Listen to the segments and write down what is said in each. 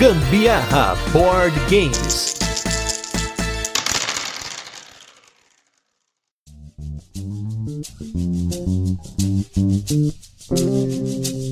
Gambiarra Board Games.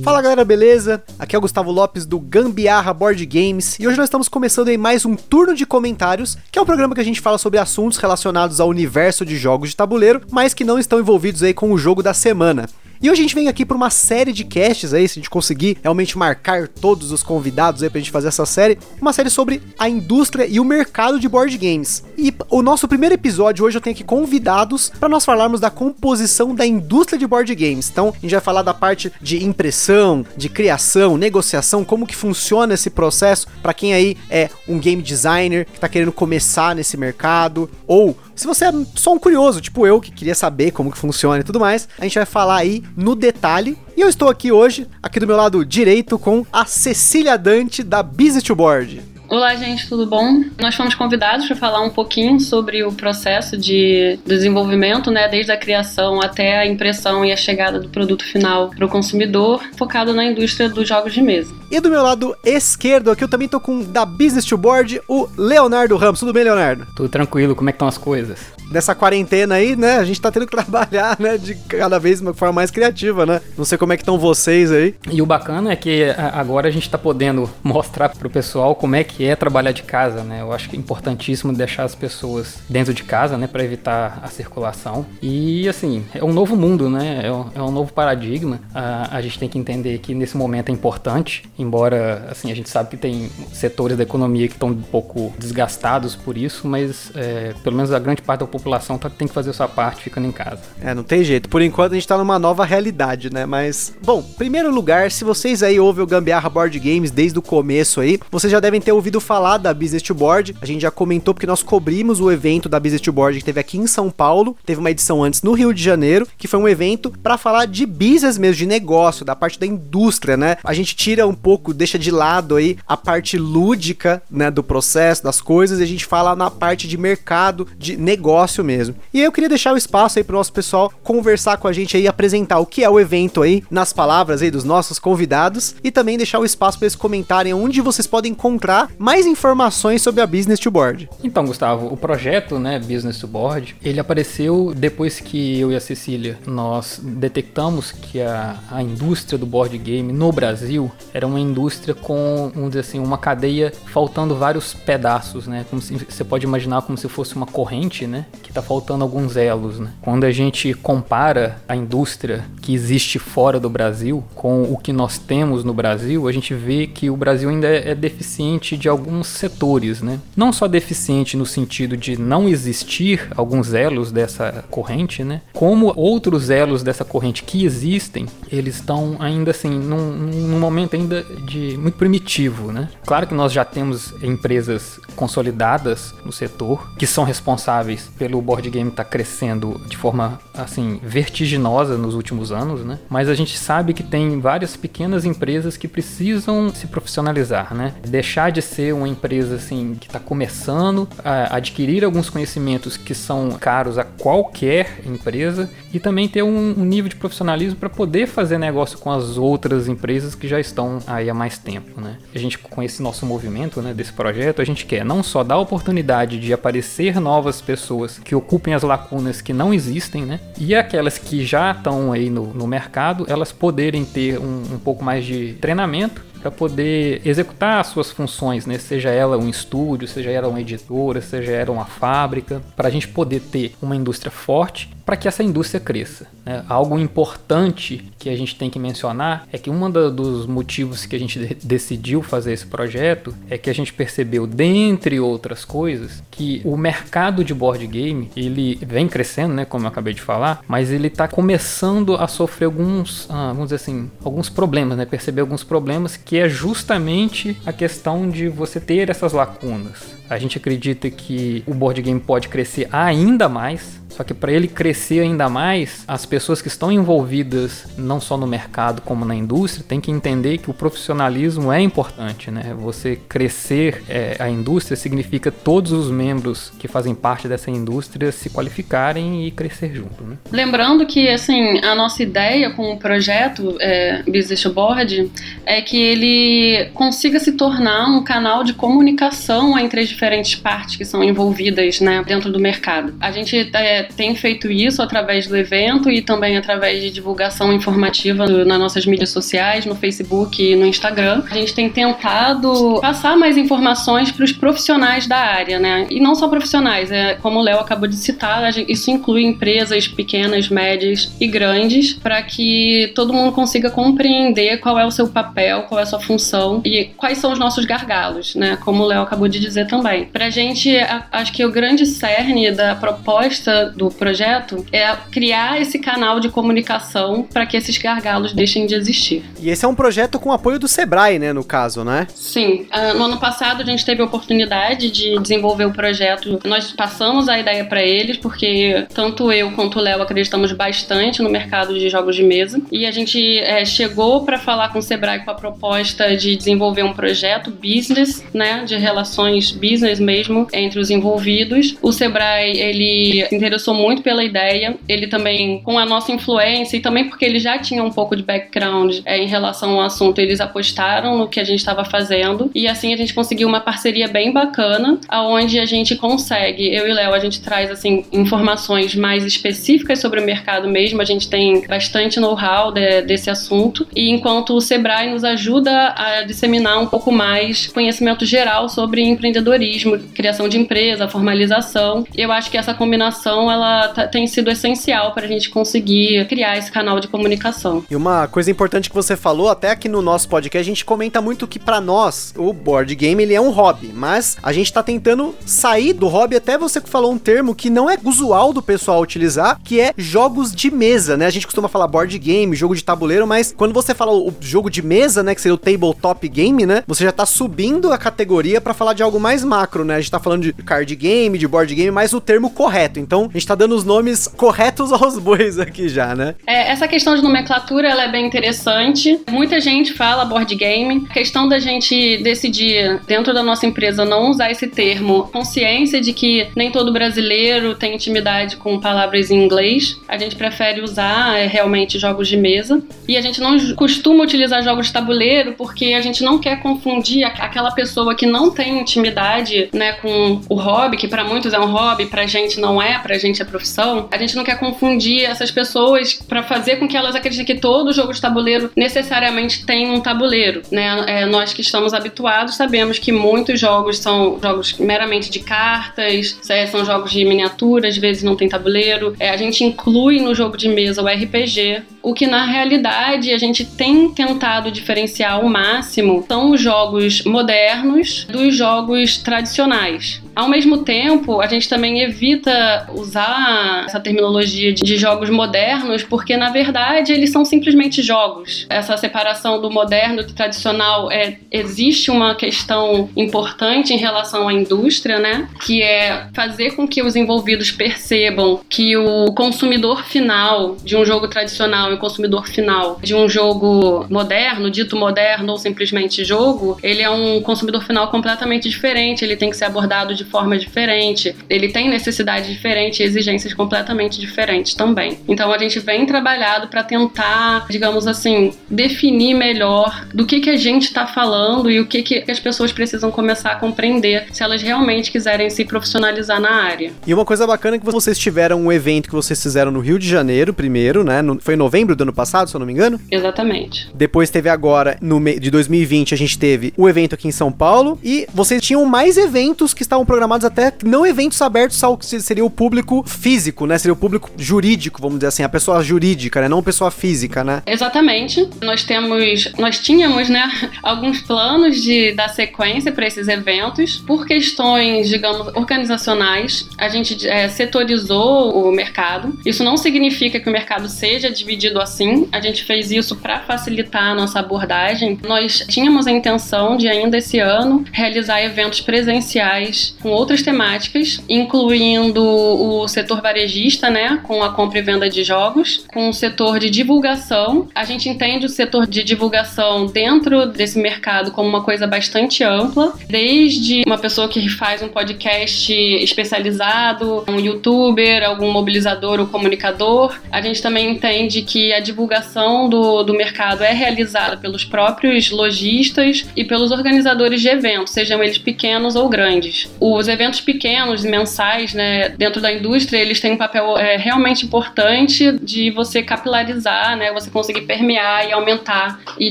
Fala galera, beleza? Aqui é o Gustavo Lopes do Gambiarra Board Games e hoje nós estamos começando em mais um turno de comentários, que é um programa que a gente fala sobre assuntos relacionados ao universo de jogos de tabuleiro, mas que não estão envolvidos aí com o jogo da semana. E hoje a gente vem aqui para uma série de casts aí, se a gente conseguir realmente marcar todos os convidados aí pra gente fazer essa série, uma série sobre a indústria e o mercado de board games. E o nosso primeiro episódio hoje eu tenho aqui convidados para nós falarmos da composição da indústria de board games. Então, a gente vai falar da parte de impressão, de criação, negociação, como que funciona esse processo para quem aí é um game designer que tá querendo começar nesse mercado ou se você é só um curioso, tipo eu, que queria saber como que funciona e tudo mais, a gente vai falar aí no detalhe. E eu estou aqui hoje, aqui do meu lado direito, com a Cecília Dante da Business to Board. Olá, gente, tudo bom? Nós fomos convidados para falar um pouquinho sobre o processo de desenvolvimento, né, desde a criação até a impressão e a chegada do produto final para o consumidor, focado na indústria dos jogos de mesa. E do meu lado esquerdo aqui eu também tô com da Business to Board, o Leonardo Ramos. Tudo bem, Leonardo? Tudo tranquilo, como é que estão as coisas? Nessa quarentena aí, né, a gente tá tendo que trabalhar, né, de cada vez de uma forma mais criativa, né? Não sei como é que estão vocês aí. E o bacana é que agora a gente tá podendo mostrar pro pessoal como é que é trabalhar de casa, né? Eu acho que é importantíssimo deixar as pessoas dentro de casa, né, para evitar a circulação. E assim, é um novo mundo, né? É um, é um novo paradigma. A, a gente tem que entender que nesse momento é importante embora assim a gente sabe que tem setores da economia que estão um pouco desgastados por isso, mas é, pelo menos a grande parte da população tá, tem que fazer a sua parte ficando em casa. É, não tem jeito. Por enquanto a gente tá numa nova realidade, né? Mas, bom, primeiro lugar, se vocês aí ouvem o Gambiarra Board Games desde o começo aí, vocês já devem ter ouvido falar da Business to Board. A gente já comentou porque nós cobrimos o evento da Business to Board que teve aqui em São Paulo. Teve uma edição antes no Rio de Janeiro, que foi um evento para falar de business mesmo, de negócio, da parte da indústria, né? A gente tira um pouco, deixa de lado aí a parte lúdica, né, do processo, das coisas, e a gente fala na parte de mercado, de negócio mesmo. E eu queria deixar o espaço aí pro nosso pessoal conversar com a gente aí, apresentar o que é o evento aí, nas palavras aí dos nossos convidados, e também deixar o espaço para eles comentarem onde vocês podem encontrar mais informações sobre a Business to Board. Então, Gustavo, o projeto, né, Business to Board, ele apareceu depois que eu e a Cecília, nós detectamos que a, a indústria do board game no Brasil era uma indústria com, vamos dizer assim, uma cadeia faltando vários pedaços, né? Como se, você pode imaginar como se fosse uma corrente, né? Que está faltando alguns elos, né? Quando a gente compara a indústria que existe fora do Brasil com o que nós temos no Brasil, a gente vê que o Brasil ainda é, é deficiente de alguns setores, né? Não só deficiente no sentido de não existir alguns elos dessa corrente, né? Como outros elos dessa corrente que existem, eles estão ainda assim num, num momento ainda de muito primitivo, né? Claro que nós já temos empresas consolidadas no setor que são responsáveis pelo board game estar tá crescendo de forma assim vertiginosa nos últimos anos, né? Mas a gente sabe que tem várias pequenas empresas que precisam se profissionalizar, né? Deixar de ser uma empresa assim que está começando a adquirir alguns conhecimentos que são caros a qualquer empresa e também ter um, um nível de profissionalismo para poder fazer negócio com as outras empresas que já estão aí há mais tempo, né? A gente com esse nosso movimento, né, desse projeto, a gente quer não só dar a oportunidade de aparecer novas pessoas que ocupem as lacunas que não existem, né? E aquelas que já estão aí no, no mercado, elas poderem ter um, um pouco mais de treinamento para poder executar as suas funções, né? Seja ela um estúdio, seja ela uma editora, seja ela uma fábrica, para a gente poder ter uma indústria forte para que essa indústria cresça. Né? Algo importante que a gente tem que mencionar é que um dos motivos que a gente de decidiu fazer esse projeto é que a gente percebeu, dentre outras coisas, que o mercado de board game ele vem crescendo, né, como eu acabei de falar, mas ele está começando a sofrer alguns, ah, vamos dizer assim, alguns problemas, né, perceber alguns problemas que é justamente a questão de você ter essas lacunas. A gente acredita que o board game pode crescer ainda mais Só que para ele crescer ainda mais, as pessoas que estão envolvidas não só no mercado como na indústria têm que entender que o profissionalismo é importante, né? Você crescer é, a indústria significa todos os membros que fazem parte dessa indústria se qualificarem e crescer junto, né? Lembrando que assim a nossa ideia com o projeto é, Business Board é que ele consiga se tornar um canal de comunicação entre as diferentes partes que são envolvidas né, dentro do mercado. A gente é, tem feito isso através do evento e também através de divulgação informativa nas nossas mídias sociais, no Facebook e no Instagram. A gente tem tentado passar mais informações para os profissionais da área, né? E não só profissionais, é, como o Léo acabou de citar, gente, isso inclui empresas pequenas, médias e grandes, para que todo mundo consiga compreender qual é o seu papel, qual é a sua função e quais são os nossos gargalos, né? Como o Léo acabou de dizer também. Pra gente, acho que o grande cerne da proposta do projeto é criar esse canal de comunicação para que esses gargalos deixem de existir. E esse é um projeto com apoio do Sebrae, né, no caso, né? Sim. Uh, no ano passado a gente teve a oportunidade de desenvolver o projeto. Nós passamos a ideia para eles porque tanto eu quanto o Léo acreditamos bastante no mercado de jogos de mesa e a gente é, chegou para falar com o Sebrae com a proposta de desenvolver um projeto business, né, de relações business mesmo entre os envolvidos. O Sebrae ele se interessou muito pela ideia. Ele também com a nossa influência e também porque ele já tinha um pouco de background é, em relação ao assunto, eles apostaram no que a gente estava fazendo e assim a gente conseguiu uma parceria bem bacana, aonde a gente consegue, eu e Léo, a gente traz assim informações mais específicas sobre o mercado mesmo. A gente tem bastante know-how de, desse assunto e enquanto o Sebrae nos ajuda a disseminar um pouco mais conhecimento geral sobre empreendedorismo, criação de empresa, formalização. Eu acho que essa combinação ela tem sido essencial para a gente conseguir criar esse canal de comunicação. E uma coisa importante que você falou, até aqui no nosso podcast, a gente comenta muito que para nós o board game ele é um hobby, mas a gente tá tentando sair do hobby. Até você falou um termo que não é usual do pessoal utilizar, que é jogos de mesa, né? A gente costuma falar board game, jogo de tabuleiro, mas quando você fala o jogo de mesa, né, que seria o tabletop game, né? Você já tá subindo a categoria para falar de algo mais macro, né? A gente tá falando de card game, de board game, mas o termo correto. Então, a gente tá dando os nomes corretos aos bois aqui já, né? É, essa questão de nomenclatura, ela é bem interessante. Muita gente fala board game. A questão da gente decidir, dentro da nossa empresa, não usar esse termo, consciência de que nem todo brasileiro tem intimidade com palavras em inglês. A gente prefere usar é, realmente jogos de mesa. E a gente não costuma utilizar jogos de tabuleiro porque a gente não quer confundir aquela pessoa que não tem intimidade, né, com o hobby, que para muitos é um hobby, pra gente não é, pra gente é profissão. A gente não quer confundir essas pessoas para fazer com que elas acreditem que todo jogo de tabuleiro necessariamente tem um tabuleiro, né? É, nós que estamos habituados sabemos que muitos jogos são jogos meramente de cartas, é, são jogos de miniatura, às vezes não tem tabuleiro. É, a gente inclui no jogo de mesa o RPG, o que na realidade a gente tem tentado diferenciar ao máximo são os jogos modernos dos jogos tradicionais. Ao mesmo tempo, a gente também evita usar essa terminologia de jogos modernos, porque na verdade eles são simplesmente jogos. Essa separação do moderno e do tradicional é existe uma questão importante em relação à indústria, né? Que é fazer com que os envolvidos percebam que o consumidor final de um jogo tradicional e o consumidor final de um jogo moderno, dito moderno ou simplesmente jogo, ele é um consumidor final completamente diferente. Ele tem que ser abordado de forma diferente, ele tem necessidades diferentes e exigências completamente diferentes também. Então a gente vem trabalhado para tentar, digamos assim, definir melhor do que, que a gente está falando e o que, que as pessoas precisam começar a compreender se elas realmente quiserem se profissionalizar na área. E uma coisa bacana é que vocês tiveram um evento que vocês fizeram no Rio de Janeiro primeiro, né? No, foi em novembro do ano passado, se eu não me engano? Exatamente. Depois teve agora, no de 2020, a gente teve o evento aqui em São Paulo e vocês tinham mais eventos que estavam programados até não eventos abertos ao que seria o público físico, né? Seria o público jurídico, vamos dizer assim, a pessoa jurídica, né? Não pessoa física, né? Exatamente. Nós temos, nós tínhamos, né, alguns planos de dar sequência para esses eventos por questões, digamos, organizacionais. A gente é, setorizou o mercado. Isso não significa que o mercado seja dividido assim. A gente fez isso para facilitar a nossa abordagem. Nós tínhamos a intenção de ainda esse ano realizar eventos presenciais com outras temáticas, incluindo o setor varejista, né, com a compra e venda de jogos, com o setor de divulgação. A gente entende o setor de divulgação dentro desse mercado como uma coisa bastante ampla, desde uma pessoa que faz um podcast especializado, um youtuber, algum mobilizador ou comunicador. A gente também entende que a divulgação do, do mercado é realizada pelos próprios lojistas e pelos organizadores de eventos, sejam eles pequenos ou grandes. Os eventos pequenos, mensais, né, dentro da indústria, eles têm um papel é, realmente importante de você capilarizar, né, você conseguir permear e aumentar e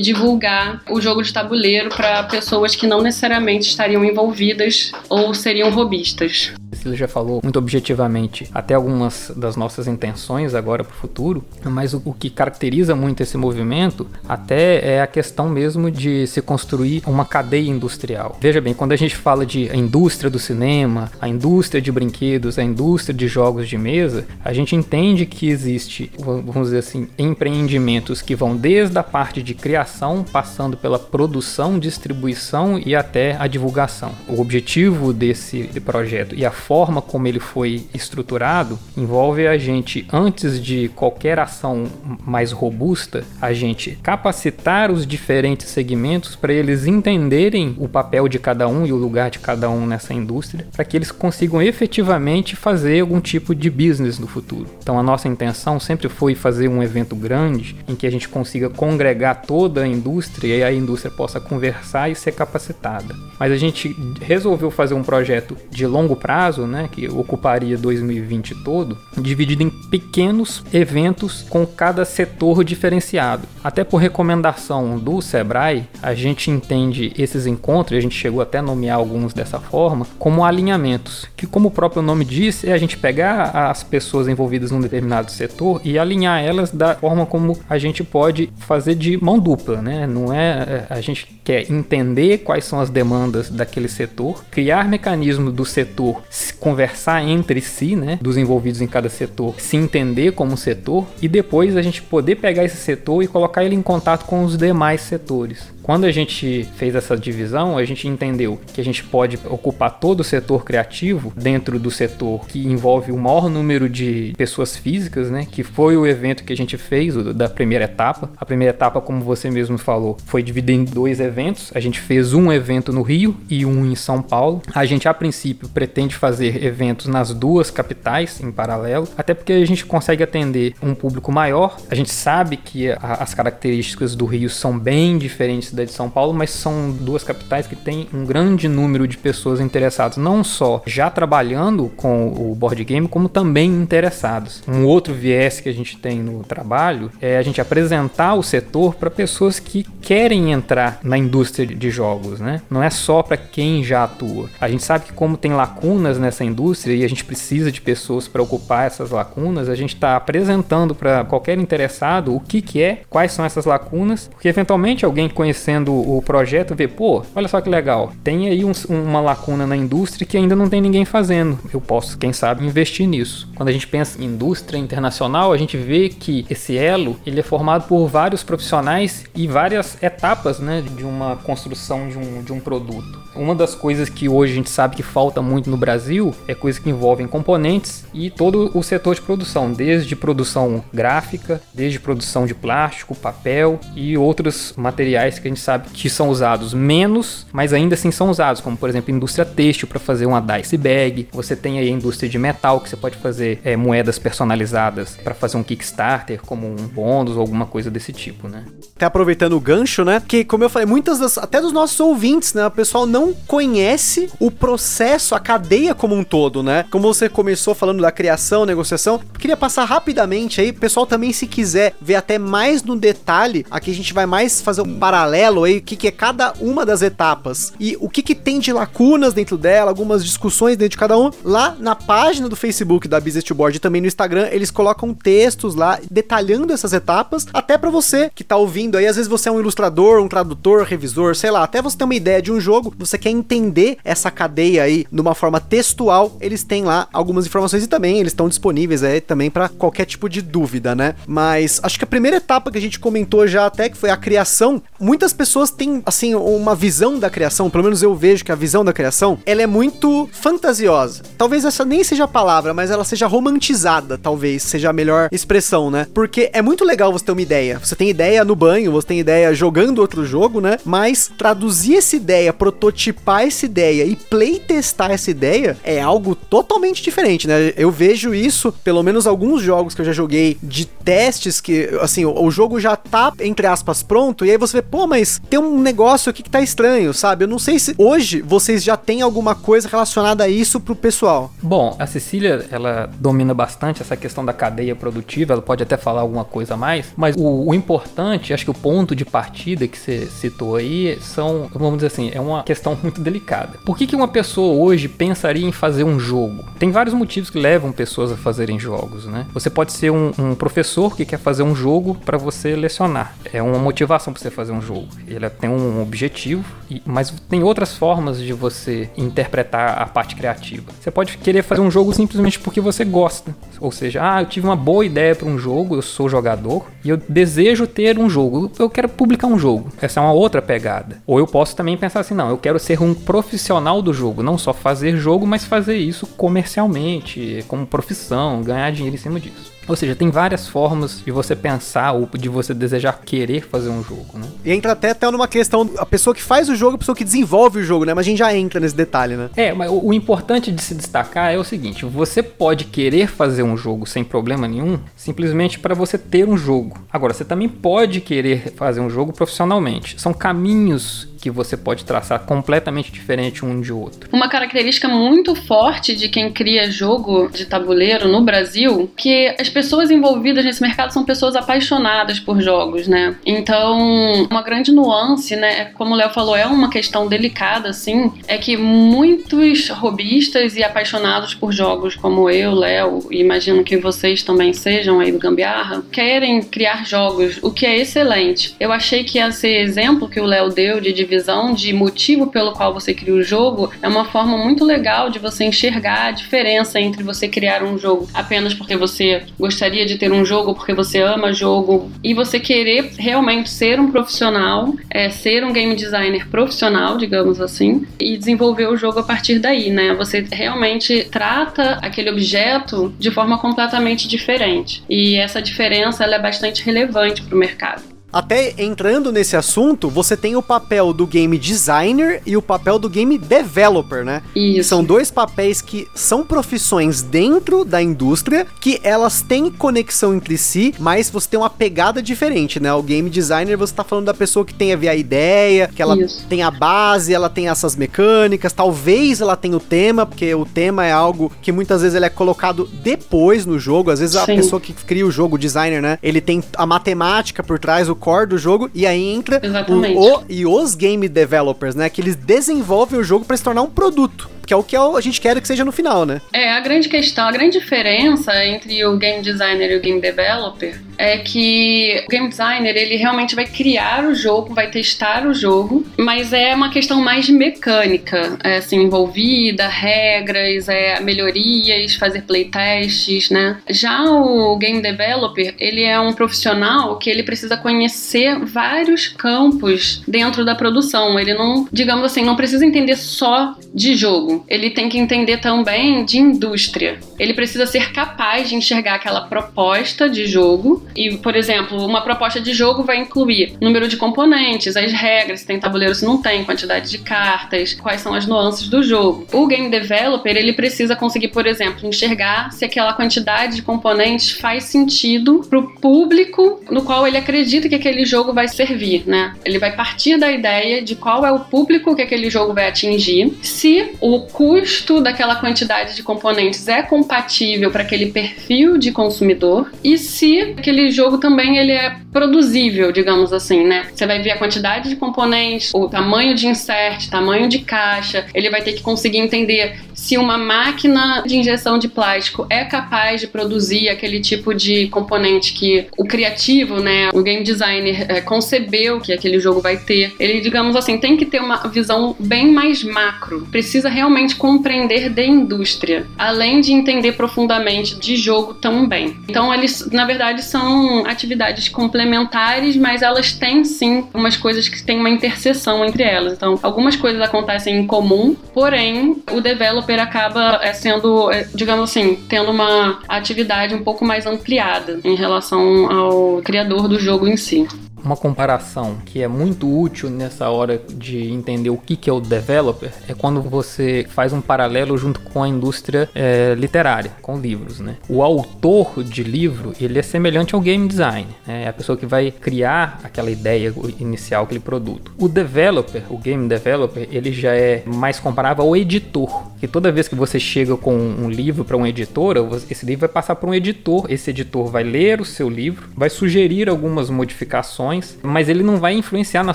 divulgar o jogo de tabuleiro para pessoas que não necessariamente estariam envolvidas ou seriam robistas. Cecília já falou muito objetivamente até algumas das nossas intenções agora para o futuro, mas o, o, que caracteriza muito esse movimento até é a questão mesmo de se construir uma cadeia industrial. Veja bem, quando a gente fala de a indústria do cinema, a indústria de brinquedos, a indústria de jogos de mesa, a gente entende que existe, vamos dizer assim, empreendimentos que vão desde a parte de criação, passando pela produção, distribuição e até a divulgação. O objetivo desse projeto e a forma como ele foi estruturado envolve a gente, antes de qualquer ação mais robusta, a gente capacitar os diferentes segmentos para eles entenderem o papel de cada um e o lugar de cada um nessa indústria, para que eles consigam efetivamente fazer algum tipo de business no futuro. Então a nossa intenção sempre foi fazer um evento grande em que a gente consiga congregar toda a indústria e a indústria possa conversar e ser capacitada. Mas a gente resolveu fazer um projeto de longo prazo prazo, né, que ocuparia 2020 todo, dividido em pequenos eventos com cada setor diferenciado. Até por recomendação do Sebrae, a gente entende esses encontros, a gente chegou até a nomear alguns dessa forma, como alinhamentos, que como o próprio nome diz, é a gente pegar as pessoas envolvidas num determinado setor e alinhar elas da forma como a gente pode fazer de mão dupla, né? Não é, é a gente quer entender quais são as demandas daquele setor, criar mecanismos do setor conversar entre si, né, dos envolvidos em cada setor, se entender como setor e depois a gente poder pegar esse setor e colocar ele em contato com os demais setores. Quando a gente fez essa divisão, a gente entendeu que a gente pode ocupar todo o setor criativo dentro do setor que envolve o maior número de pessoas físicas, né? Que foi o evento que a gente fez da primeira etapa. A primeira etapa, como você mesmo falou, foi dividida em dois eventos. A gente fez um evento no Rio e um em São Paulo. A gente, a princípio, pretende fazer eventos nas duas capitais em paralelo, até porque a gente consegue atender um público maior. A gente sabe que a, as características do Rio são bem diferentes da de São Paulo, mas são duas capitais que têm um grande número de pessoas interessadas, não só já trabalhando com o board game, como também interessados. Um outro viés que a gente tem no trabalho é a gente apresentar o setor para pessoas que querem entrar na indústria de jogos, né? Não é só para quem já atua. A gente sabe que como tem lacunas nessa indústria e a gente precisa de pessoas para ocupar essas lacunas, a gente está apresentando para qualquer interessado o que, que é, quais são essas lacunas, porque eventualmente alguém conhecer conhecendo o projeto, vê, pô, olha só que legal, tem aí um, uma lacuna na indústria que ainda não tem ninguém fazendo. Eu posso, quem sabe, investir nisso. Quando a gente pensa em indústria internacional, a gente vê que esse elo ele é formado por vários profissionais e várias etapas né, de uma construção de um, de um produto. Uma das coisas que hoje a gente sabe que falta muito no Brasil é coisas que envolvem componentes e todo o setor de produção, desde produção gráfica, desde produção de plástico, papel e outros materiais que a gente sabe que são usados menos, mas ainda assim são usados, como por exemplo indústria têxtil para fazer uma dice bag. Você tem aí a indústria de metal que você pode fazer é, moedas personalizadas para fazer um Kickstarter, como um bônus ou alguma coisa desse tipo, né? Até aproveitando o gancho, né? Que como eu falei, muitas das, até dos nossos ouvintes, né, o pessoal não conhece o processo, a cadeia como um todo, né? Como você começou falando da criação, negociação, queria passar rapidamente aí, pessoal também se quiser ver até mais no detalhe, aqui a gente vai mais fazer um paralelo paralelo aí, o que, que é cada uma das etapas e o que, que tem de lacunas dentro dela, algumas discussões dentro de cada um. Lá na página do Facebook da Business to Board e também no Instagram, eles colocam textos lá detalhando essas etapas, até para você que tá ouvindo aí, às vezes você é um ilustrador, um tradutor, revisor, sei lá, até você ter uma ideia de um jogo, você quer entender essa cadeia aí de uma forma textual textual, eles têm lá algumas informações e também eles estão disponíveis aí também para qualquer tipo de dúvida, né? Mas acho que a primeira etapa que a gente comentou já até que foi a criação, muitas pessoas têm assim uma visão da criação, pelo menos eu vejo que a visão da criação, ela é muito fantasiosa. Talvez essa nem seja a palavra, mas ela seja romantizada, talvez seja a melhor expressão, né? Porque é muito legal você ter uma ideia. Você tem ideia no banho, você tem ideia jogando outro jogo, né? Mas traduzir essa ideia, prototipar essa ideia e playtestar essa ideia é algo totalmente diferente, né? Eu vejo isso, pelo menos alguns jogos que eu já joguei de testes que, assim, o, jogo já tá, entre aspas, pronto, e aí você vê, pô, mas tem um negócio aqui que tá estranho, sabe? Eu não sei se hoje vocês já têm alguma coisa relacionada a isso pro pessoal. Bom, a Cecília, ela domina bastante essa questão da cadeia produtiva, ela pode até falar alguma coisa a mais, mas o, o importante, acho que o ponto de partida que você citou aí são, vamos dizer assim, é uma questão muito delicada. Por que, que uma pessoa hoje pensaria em fazer um jogo? Tem vários motivos que levam pessoas a fazerem jogos, né? Você pode ser um, um professor que quer fazer um jogo para você lecionar. É uma motivação para você fazer um jogo. Ele tem um objetivo, mas tem outras formas de você interpretar a parte criativa. Você pode querer fazer um jogo simplesmente porque você gosta. Ou seja, ah, eu tive uma boa ideia para um jogo, eu sou jogador e eu desejo ter um jogo. Eu quero publicar um jogo. Essa é uma outra pegada. Ou eu posso também pensar assim, não, eu quero ser um profissional do jogo, não só fazer jogo, mas fazer isso comercialmente, como profissão, ganhar dinheiro em cima disso. Ou seja, tem várias formas de você pensar ou de você desejar querer fazer um jogo, né? E entra até, até numa questão, a pessoa que faz o jogo, a pessoa que desenvolve o jogo, né? Mas a gente já entra nesse detalhe, né? É, mas o, o importante de se destacar é o seguinte: você pode querer fazer um jogo sem problema nenhum, simplesmente para você ter um jogo. Agora, você também pode querer fazer um jogo profissionalmente. São caminhos que você pode traçar completamente diferente um de outro. Uma característica muito forte de quem cria jogo de tabuleiro no Brasil, que as pessoas envolvidas nesse mercado são pessoas apaixonadas por jogos, né? Então, uma grande nuance, né, como o Léo falou, é uma questão delicada assim, é que muitos robistas e apaixonados por jogos como eu, Léo, e imagino que vocês também sejam aí do Gambiarra, querem criar jogos, o que é excelente. Eu achei que esse exemplo que o Léo deu de visão de motivo pelo qual você cria o jogo é uma forma muito legal de você enxergar a diferença entre você criar um jogo apenas porque você gostaria de ter um jogo, porque você ama jogo, e você querer realmente ser um profissional, é, ser um game designer profissional, digamos assim, e desenvolver o jogo a partir daí, né? Você realmente trata aquele objeto de forma completamente diferente. E essa diferença ela é bastante relevante para o mercado. Até entrando nesse assunto, você tem o papel do game designer e o papel do game developer, né? Isso. São dois papéis que são profissões dentro da indústria que elas têm conexão entre si, mas você tem uma pegada diferente, né? O game designer você tá falando da pessoa que tem a ideia, que ela Isso. tem a base, ela tem essas mecânicas, talvez ela tenha o tema, porque o tema é algo que muitas vezes ele é colocado depois no jogo, às vezes Sim. a pessoa que cria o jogo, o designer, né? Ele tem a matemática por trás, o core do jogo, e aí entra o, o, e os game developers, né? Que eles desenvolvem o jogo para se tornar um produto que é o que a gente quer que seja no final, né? É, a grande questão, a grande diferença entre o game designer e o game developer é que o game designer, ele realmente vai criar o jogo, vai testar o jogo, mas é uma questão mais mecânica, é, assim, envolvida, regras, é, melhorias, fazer playtests, né? Já o game developer, ele é um profissional que ele precisa conhecer vários campos dentro da produção. Ele não, digamos assim, não precisa entender só de jogo ele tem que entender também de indústria. Ele precisa ser capaz de enxergar aquela proposta de jogo e, por exemplo, uma proposta de jogo vai incluir número de componentes, as regras, se tem tabuleiro, se não tem, quantidade de cartas, quais são as nuances do jogo. O game developer, ele precisa conseguir, por exemplo, enxergar se aquela quantidade de componentes faz sentido para o público no qual ele acredita que aquele jogo vai servir, né? Ele vai partir da ideia de qual é o público que aquele jogo vai atingir, se o custo daquela quantidade de componentes é compatível para aquele perfil de consumidor e se aquele jogo também ele é produzível, digamos assim, né? Você vai ver a quantidade de componentes, o tamanho de insert, tamanho de caixa, ele vai ter que conseguir entender se uma máquina de injeção de plástico é capaz de produzir aquele tipo de componente que o criativo, né, o game designer é, concebeu que aquele jogo vai ter. Ele, digamos assim, tem que ter uma visão bem mais macro. Precisa realmente realmente compreender de indústria, além de entender profundamente de jogo também. Então, eles, na verdade, são atividades complementares, mas elas têm sim umas coisas que têm uma interseção entre elas. Então, algumas coisas acontecem em comum, porém, o developer acaba é, sendo, é, digamos assim, tendo uma atividade um pouco mais ampliada em relação ao criador do jogo em si. Uma comparação que é muito útil nessa hora de entender o que é o developer é quando você faz um paralelo junto com a indústria é, literária, com livros. Né? O autor de livro ele é semelhante ao game design, né? é a pessoa que vai criar aquela ideia inicial, aquele produto. O developer, o game developer, ele já é mais comparável ao editor, que toda vez que você chega com um livro para uma editora, esse livro vai passar para um editor, esse editor vai ler o seu livro, vai sugerir algumas modificações mas ele não vai influenciar na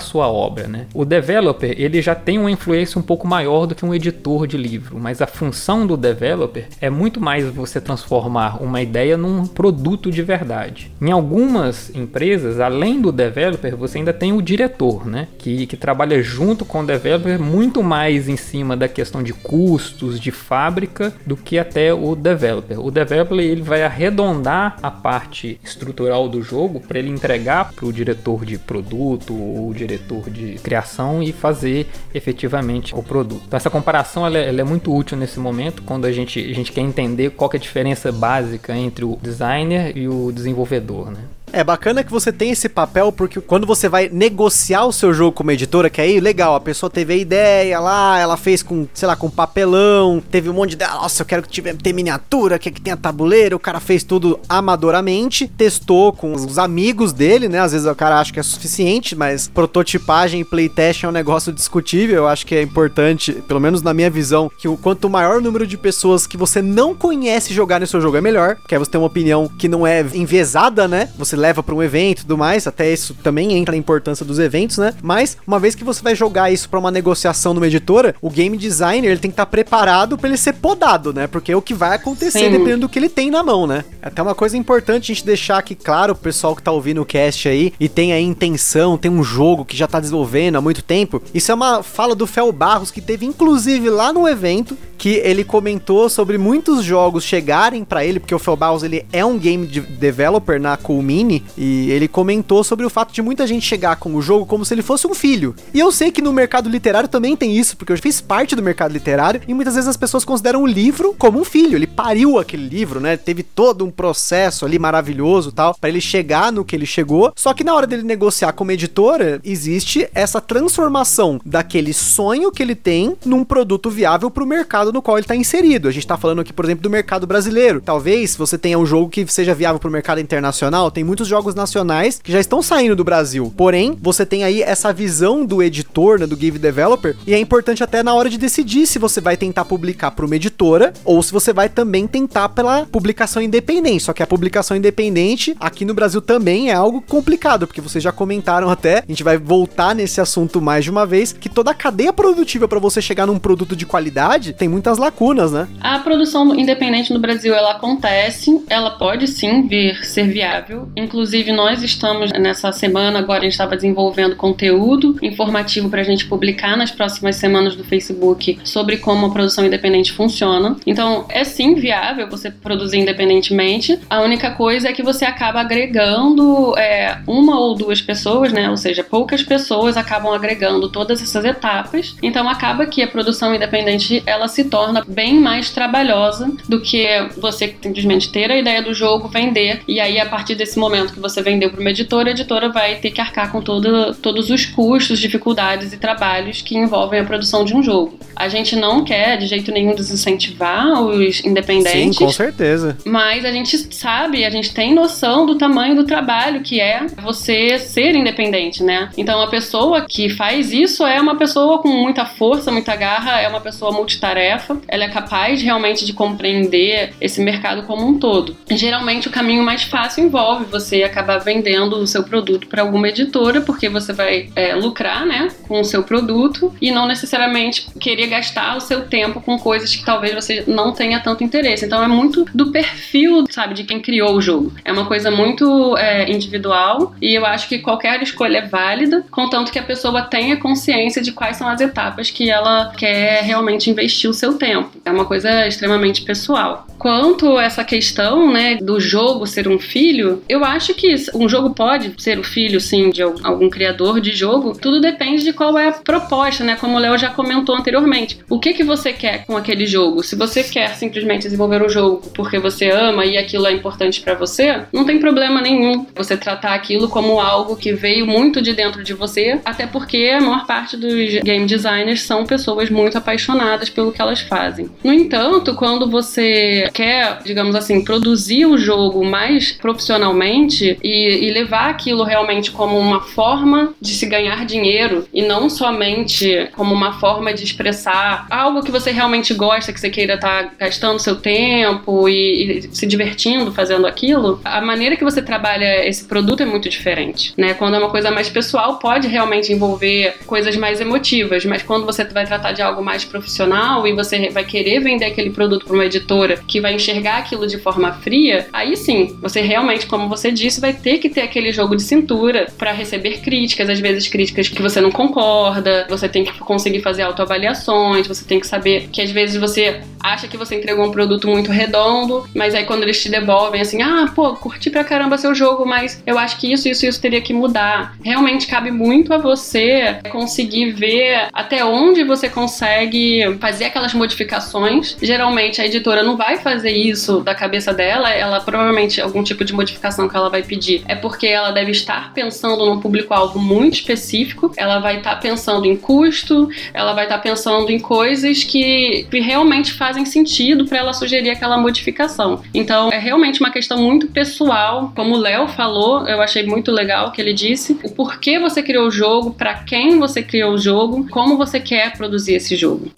sua obra, né? O developer, ele já tem uma influência um pouco maior do que um editor de livro, mas a função do developer é muito mais você transformar uma ideia num produto de verdade. Em algumas empresas, além do developer, você ainda tem o diretor, né? Que, que trabalha junto com o developer muito mais em cima da questão de custos, de fábrica, do que até o developer. O developer ele vai arredondar a parte estrutural do jogo para ele entregar para o diretor diretor de produto ou diretor de criação e fazer efetivamente o produto. Então essa comparação ela é, ela é muito útil nesse momento quando a gente, a gente quer entender qual que é a diferença básica entre o designer e o desenvolvedor, né? É bacana que você tem esse papel, porque quando você vai negociar o seu jogo como editora, que aí, legal, a pessoa teve a ideia lá, ela fez com, sei lá, com papelão, teve um monte de ideia, nossa, eu quero que tiver, ter miniatura, que, que tenha tabuleiro, o cara fez tudo amadoramente, testou com os amigos dele, né? Às vezes o cara acha que é suficiente, mas prototipagem e playtest é um negócio discutível, eu acho que é importante, pelo menos na minha visão, que o quanto maior número de pessoas que você não conhece jogar no seu jogo é melhor, porque aí você tem uma opinião que não é enviesada, né? Você leva para um evento e tudo mais, até isso também entra na importância dos eventos, né? Mas uma vez que você vai jogar isso para uma negociação numa editora, o game designer ele tem que estar tá preparado para ele ser podado, né? Porque é o que vai acontecer Sim. dependendo do que ele tem na mão, né? Até uma coisa importante a gente deixar aqui claro, o pessoal que tá ouvindo o cast aí e tem a intenção, tem um jogo que já tá desenvolvendo há muito tempo. Isso é uma fala do Fel Barros que teve inclusive lá no evento que ele comentou sobre muitos jogos chegarem para ele, porque o Fel Barros ele é um game developer na Cool E ele comentou sobre o fato de muita gente chegar com o jogo como se ele fosse um filho. E eu sei que no mercado literário também tem isso, porque eu fiz parte do mercado literário e muitas vezes as pessoas consideram o livro como um filho. Ele pariu aquele livro, né? Teve todo um processo ali maravilhoso tal para ele chegar no que ele chegou. Só que na hora dele negociar como editora, existe essa transformação daquele sonho que ele tem num produto viável para o mercado no qual ele está inserido. A gente está falando aqui, por exemplo, do mercado brasileiro. Talvez você tenha um jogo que seja viável para o mercado internacional, tem muitos muitos jogos nacionais que já estão saindo do Brasil. Porém, você tem aí essa visão do editor, né, do game developer, e é importante até na hora de decidir se você vai tentar publicar para uma editora ou se você vai também tentar pela publicação independente. Só que a publicação independente aqui no Brasil também é algo complicado, porque vocês já comentaram até, a gente vai voltar nesse assunto mais de uma vez, que toda a cadeia produtiva para você chegar num produto de qualidade tem muitas lacunas, né? A produção independente no Brasil ela acontece, ela pode sim vir ser viável, Inclusive, nós estamos nessa semana, agora a gente estava desenvolvendo conteúdo informativo para a gente publicar nas próximas semanas do Facebook sobre como a produção independente funciona. Então, é sim viável você produzir independentemente. A única coisa é que você acaba agregando é, uma ou duas pessoas, né? Ou seja, poucas pessoas acabam agregando todas essas etapas. Então, acaba que a produção independente ela se torna bem mais trabalhosa do que você simplesmente ter a ideia do jogo, vender e aí a partir desse momento momento que você vendeu para uma editora, a editora vai ter que arcar com todo, todos os custos, dificuldades e trabalhos que envolvem a produção de um jogo. A gente não quer de jeito nenhum desincentivar os independentes. Sim, com certeza. Mas a gente sabe, a gente tem noção do tamanho do trabalho que é você ser independente, né? Então a pessoa que faz isso é uma pessoa com muita força, muita garra, é uma pessoa multitarefa, ela é capaz realmente de compreender esse mercado como um todo. Geralmente o caminho mais fácil envolve você você acabar vendendo o seu produto para alguma editora, porque você vai é, lucrar, né, com o seu produto e não necessariamente querer gastar o seu tempo com coisas que talvez você não tenha tanto interesse. Então é muito do perfil, sabe, de quem criou o jogo. É uma coisa muito é, individual e eu acho que qualquer escolha é válida, contanto que a pessoa tenha consciência de quais são as etapas que ela quer realmente investir o seu tempo. É uma coisa extremamente pessoal. Quanto a essa questão, né, do jogo ser um filho, eu acho que um jogo pode ser o filho, sim, de algum criador de jogo. Tudo depende de qual é a proposta, né? Como o Léo já comentou anteriormente. O que que você quer com aquele jogo? Se você quer simplesmente desenvolver um jogo porque você ama e aquilo é importante para você, não tem problema nenhum você tratar aquilo como algo que veio muito de dentro de você, até porque a maior parte dos game designers são pessoas muito apaixonadas pelo que elas fazem. No entanto, quando você quer, digamos assim, produzir o jogo mais profissionalmente e, e levar aquilo realmente como uma forma de se ganhar dinheiro e não somente como uma forma de expressar algo que você realmente gosta, que você queira estar tá gastando seu tempo e, e, se divertindo fazendo aquilo, a maneira que você trabalha esse produto é muito diferente, né? Quando é uma coisa mais pessoal, pode realmente envolver coisas mais emotivas, mas quando você vai tratar de algo mais profissional e você vai querer vender aquele produto para uma editora que vai enxergar aquilo de forma fria, aí sim, você realmente, como você disse, vai ter que ter aquele jogo de cintura para receber críticas, às vezes críticas que você não concorda, você tem que conseguir fazer autoavaliações, você tem que saber que às vezes você acha que você entregou um produto muito redondo, mas aí quando eles te devolvem assim, ah, pô, curti pra caramba seu jogo, mas eu acho que isso, isso, isso teria que mudar. Realmente cabe muito a você conseguir ver até onde você consegue fazer aquelas modificações. Geralmente a editora não vai fazer isso da cabeça dela, ela provavelmente algum tipo de modificação que ela vai pedir é porque ela deve estar pensando num público-alvo muito específico, ela vai estar pensando em custo, ela vai estar pensando em coisas que, que realmente fazem sentido para ela sugerir aquela modificação. Então é realmente uma questão muito pessoal, como o Léo falou, eu achei muito legal o que ele disse, o porquê você criou o jogo, para quem você criou o jogo, como você quer produzir esse jogo.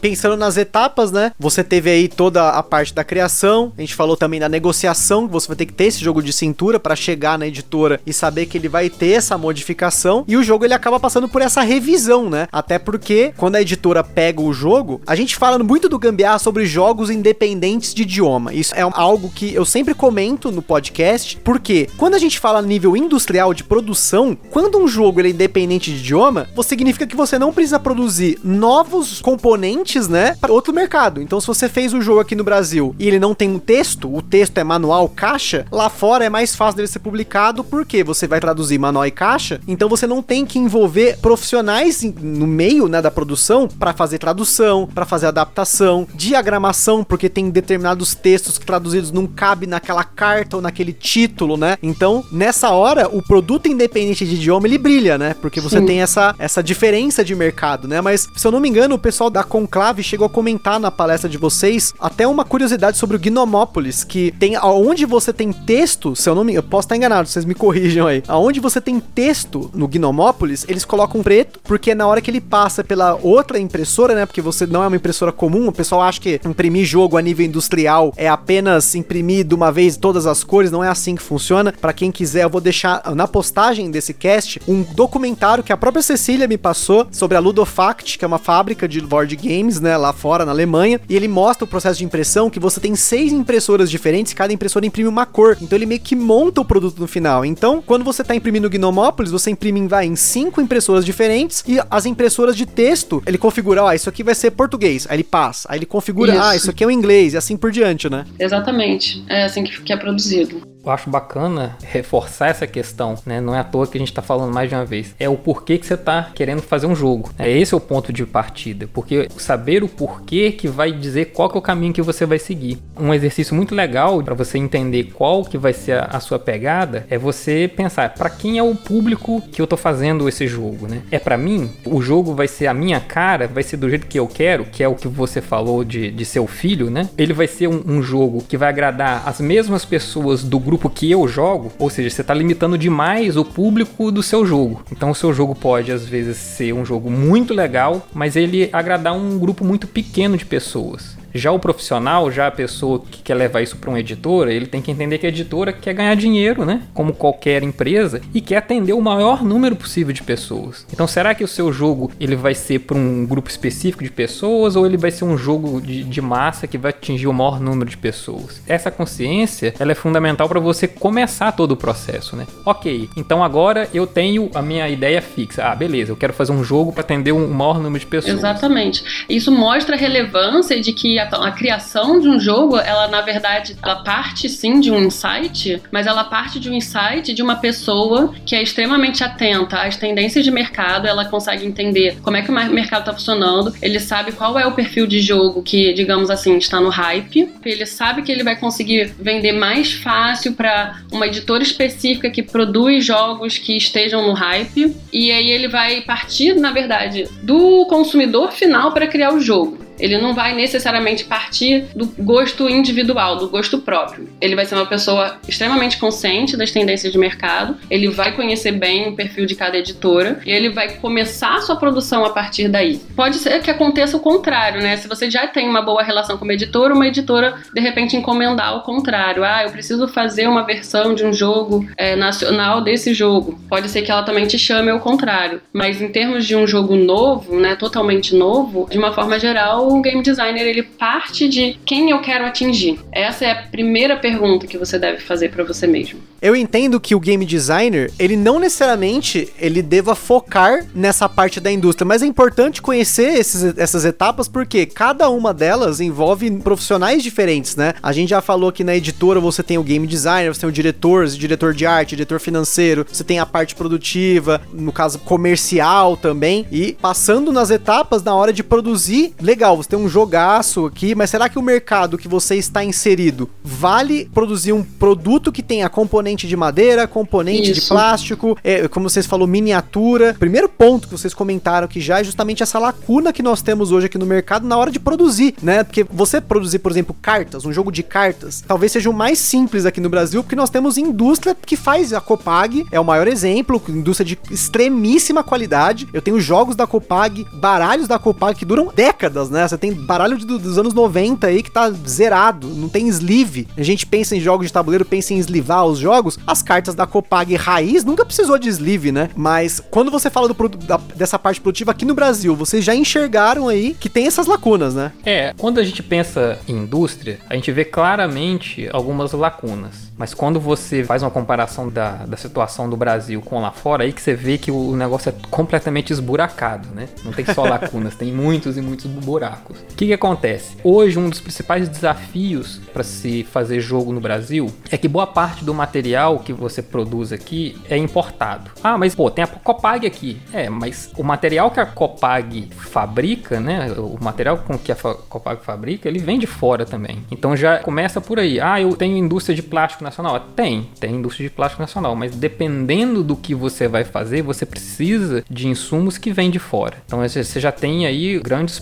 Pensando nas etapas, né? Você teve aí toda a parte da criação, a gente falou também da negociação, que você vai ter que ter esse jogo de cintura para chegar na editora e saber que ele vai ter essa modificação, e o jogo ele acaba passando por essa revisão, né? Até porque quando a editora pega o jogo, a gente fala muito do gambiarra sobre jogos independentes de idioma. Isso é algo que eu sempre comento no podcast, porque quando a gente fala nível industrial de produção, quando um jogo ele é independente de idioma, significa que você não precisa produzir novos componentes né, para outro mercado. Então, se você fez o jogo aqui no Brasil e ele não tem um texto, o texto é manual, caixa, lá fora é mais fácil dele ser publicado porque você vai traduzir manual e caixa, então você não tem que envolver profissionais no meio, né, da produção para fazer tradução, para fazer adaptação, diagramação, porque tem determinados textos que traduzidos não cabe naquela carta ou naquele título, né? Então, nessa hora, o produto independente de idioma ele brilha, né? Porque você Sim. tem essa, essa diferença de mercado, né? Mas, se eu não me engano, o pessoal da Conclave Conclave chegou a comentar na palestra de vocês até uma curiosidade sobre o Gnomópolis, que tem aonde você tem texto, se eu não me, eu posso estar enganado, vocês me corrijam aí. Aonde você tem texto no Gnomópolis, eles colocam preto, porque é na hora que ele passa pela outra impressora, né? Porque você não é uma impressora comum, o pessoal acha que imprimir jogo a nível industrial é apenas imprimir de uma vez todas as cores, não é assim que funciona. Para quem quiser, eu vou deixar na postagem desse cast um documentário que a própria Cecília me passou sobre a Ludofact, que é uma fábrica de board games Games, né, lá fora na Alemanha, e ele mostra o processo de impressão que você tem seis impressoras diferentes, cada impressora imprime uma cor. Então ele meio que monta o produto no final. Então, quando você está imprimindo o Gnomópolis, você imprime em, vai, em cinco impressoras diferentes e as impressoras de texto, ele configura, ó, isso aqui vai ser português, aí ele passa, aí ele configura, isso. ah, isso aqui é o inglês e assim por diante, né? Exatamente. É assim que é produzido eu acho bacana reforçar essa questão, né? Não é à toa que a gente está falando mais de uma vez. É o porquê que você está querendo fazer um jogo. É esse é o ponto de partida, porque saber o porquê que vai dizer qual é o caminho que você vai seguir. Um exercício muito legal para você entender qual que vai ser a, sua pegada é você pensar para quem é o público que eu estou fazendo esse jogo, né? É para mim? O jogo vai ser a minha cara, vai ser do jeito que eu quero, que é o que você falou de, de seu filho, né? Ele vai ser um, um jogo que vai agradar as mesmas pessoas do grupo que eu jogo, ou seja, você está limitando demais o público do seu jogo. Então o seu jogo pode às vezes ser um jogo muito legal, mas ele agradar um grupo muito pequeno de pessoas. Já o profissional, já a pessoa que quer levar isso para uma editora, ele tem que entender que a editora quer ganhar dinheiro, né? Como qualquer empresa e quer atender o maior número possível de pessoas. Então, será que o seu jogo ele vai ser para um grupo específico de pessoas ou ele vai ser um jogo de, de massa que vai atingir o maior número de pessoas? Essa consciência, ela é fundamental para você começar todo o processo, né? Ok, então agora eu tenho a minha ideia fixa. Ah, beleza, eu quero fazer um jogo para atender um maior número de pessoas. Exatamente. Isso mostra a relevância de que a, a, criação de um jogo, ela na verdade, ela parte sim de um insight, mas ela parte de um insight de uma pessoa que é extremamente atenta às tendências de mercado, ela consegue entender como é que o mercado está funcionando, ele sabe qual é o perfil de jogo que, digamos assim, está no hype, ele sabe que ele vai conseguir vender mais fácil para uma editora específica que produz jogos que estejam no hype, e aí ele vai partir, na verdade, do consumidor final para criar o jogo. Ele não vai necessariamente partir do gosto individual, do gosto próprio. Ele vai ser uma pessoa extremamente consciente das tendências de mercado, ele vai conhecer bem o perfil de cada editora e ele vai começar a sua produção a partir daí. Pode ser que aconteça o contrário, né? Se você já tem uma boa relação com uma editora, uma editora de repente encomendar o contrário. Ah, eu preciso fazer uma versão de um jogo é, nacional desse jogo. Pode ser que ela também te chame ao contrário. Mas em termos de um jogo novo, né, totalmente novo, de uma forma geral, o game designer ele parte de quem eu quero atingir. Essa é a primeira pergunta que você deve fazer para você mesmo. Eu entendo que o game designer, ele não necessariamente ele deva focar nessa parte da indústria, mas é importante conhecer esses, essas etapas porque cada uma delas envolve profissionais diferentes, né? A gente já falou que na editora você tem o game designer, você tem o diretor, o diretor de arte, diretor financeiro, você tem a parte produtiva, no caso comercial também, e passando nas etapas na hora de produzir, legal, você tem um jogaço aqui, mas será que o mercado que você está inserido vale produzir um produto que tenha componente de madeira, componente Isso. de plástico, é, como vocês falou, miniatura? Primeiro ponto que vocês comentaram que já é justamente essa lacuna que nós temos hoje aqui no mercado na hora de produzir, né? Porque você produzir, por exemplo, cartas, um jogo de cartas, talvez seja o mais simples aqui no Brasil, porque nós temos indústria que faz a Copag, é o maior exemplo, indústria de extremíssima qualidade. Eu tenho jogos da Copag, baralhos da Copag que duram décadas, né? Você tem baralho de, dos anos 90 aí que tá zerado, não tem sleeve. A gente pensa em jogos de tabuleiro, pensa em sleevar os jogos. As cartas da Copag raiz nunca precisou de sleeve, né? Mas quando você fala do, da, dessa parte produtiva aqui no Brasil, vocês já enxergaram aí que tem essas lacunas, né? É, quando a gente pensa em indústria, a gente vê claramente algumas lacunas. Mas quando você faz uma comparação da, da situação do Brasil com lá fora, aí que você vê que o negócio é completamente esburacado, né? Não tem só lacunas, tem muitos e muitos buracos. O que, que acontece? Hoje, um dos principais desafios para se fazer jogo no Brasil é que boa parte do material que você produz aqui é importado. Ah, mas pô, tem a Copag aqui. É, mas o material que a Copag fabrica, né? O material com que a Copag fabrica, ele vem de fora também. Então já começa por aí. Ah, eu tenho indústria de plástico nacional. Tem, tem indústria de plástico nacional, mas dependendo do que você vai fazer, você precisa de insumos que vêm de fora. Então você já tem aí grandes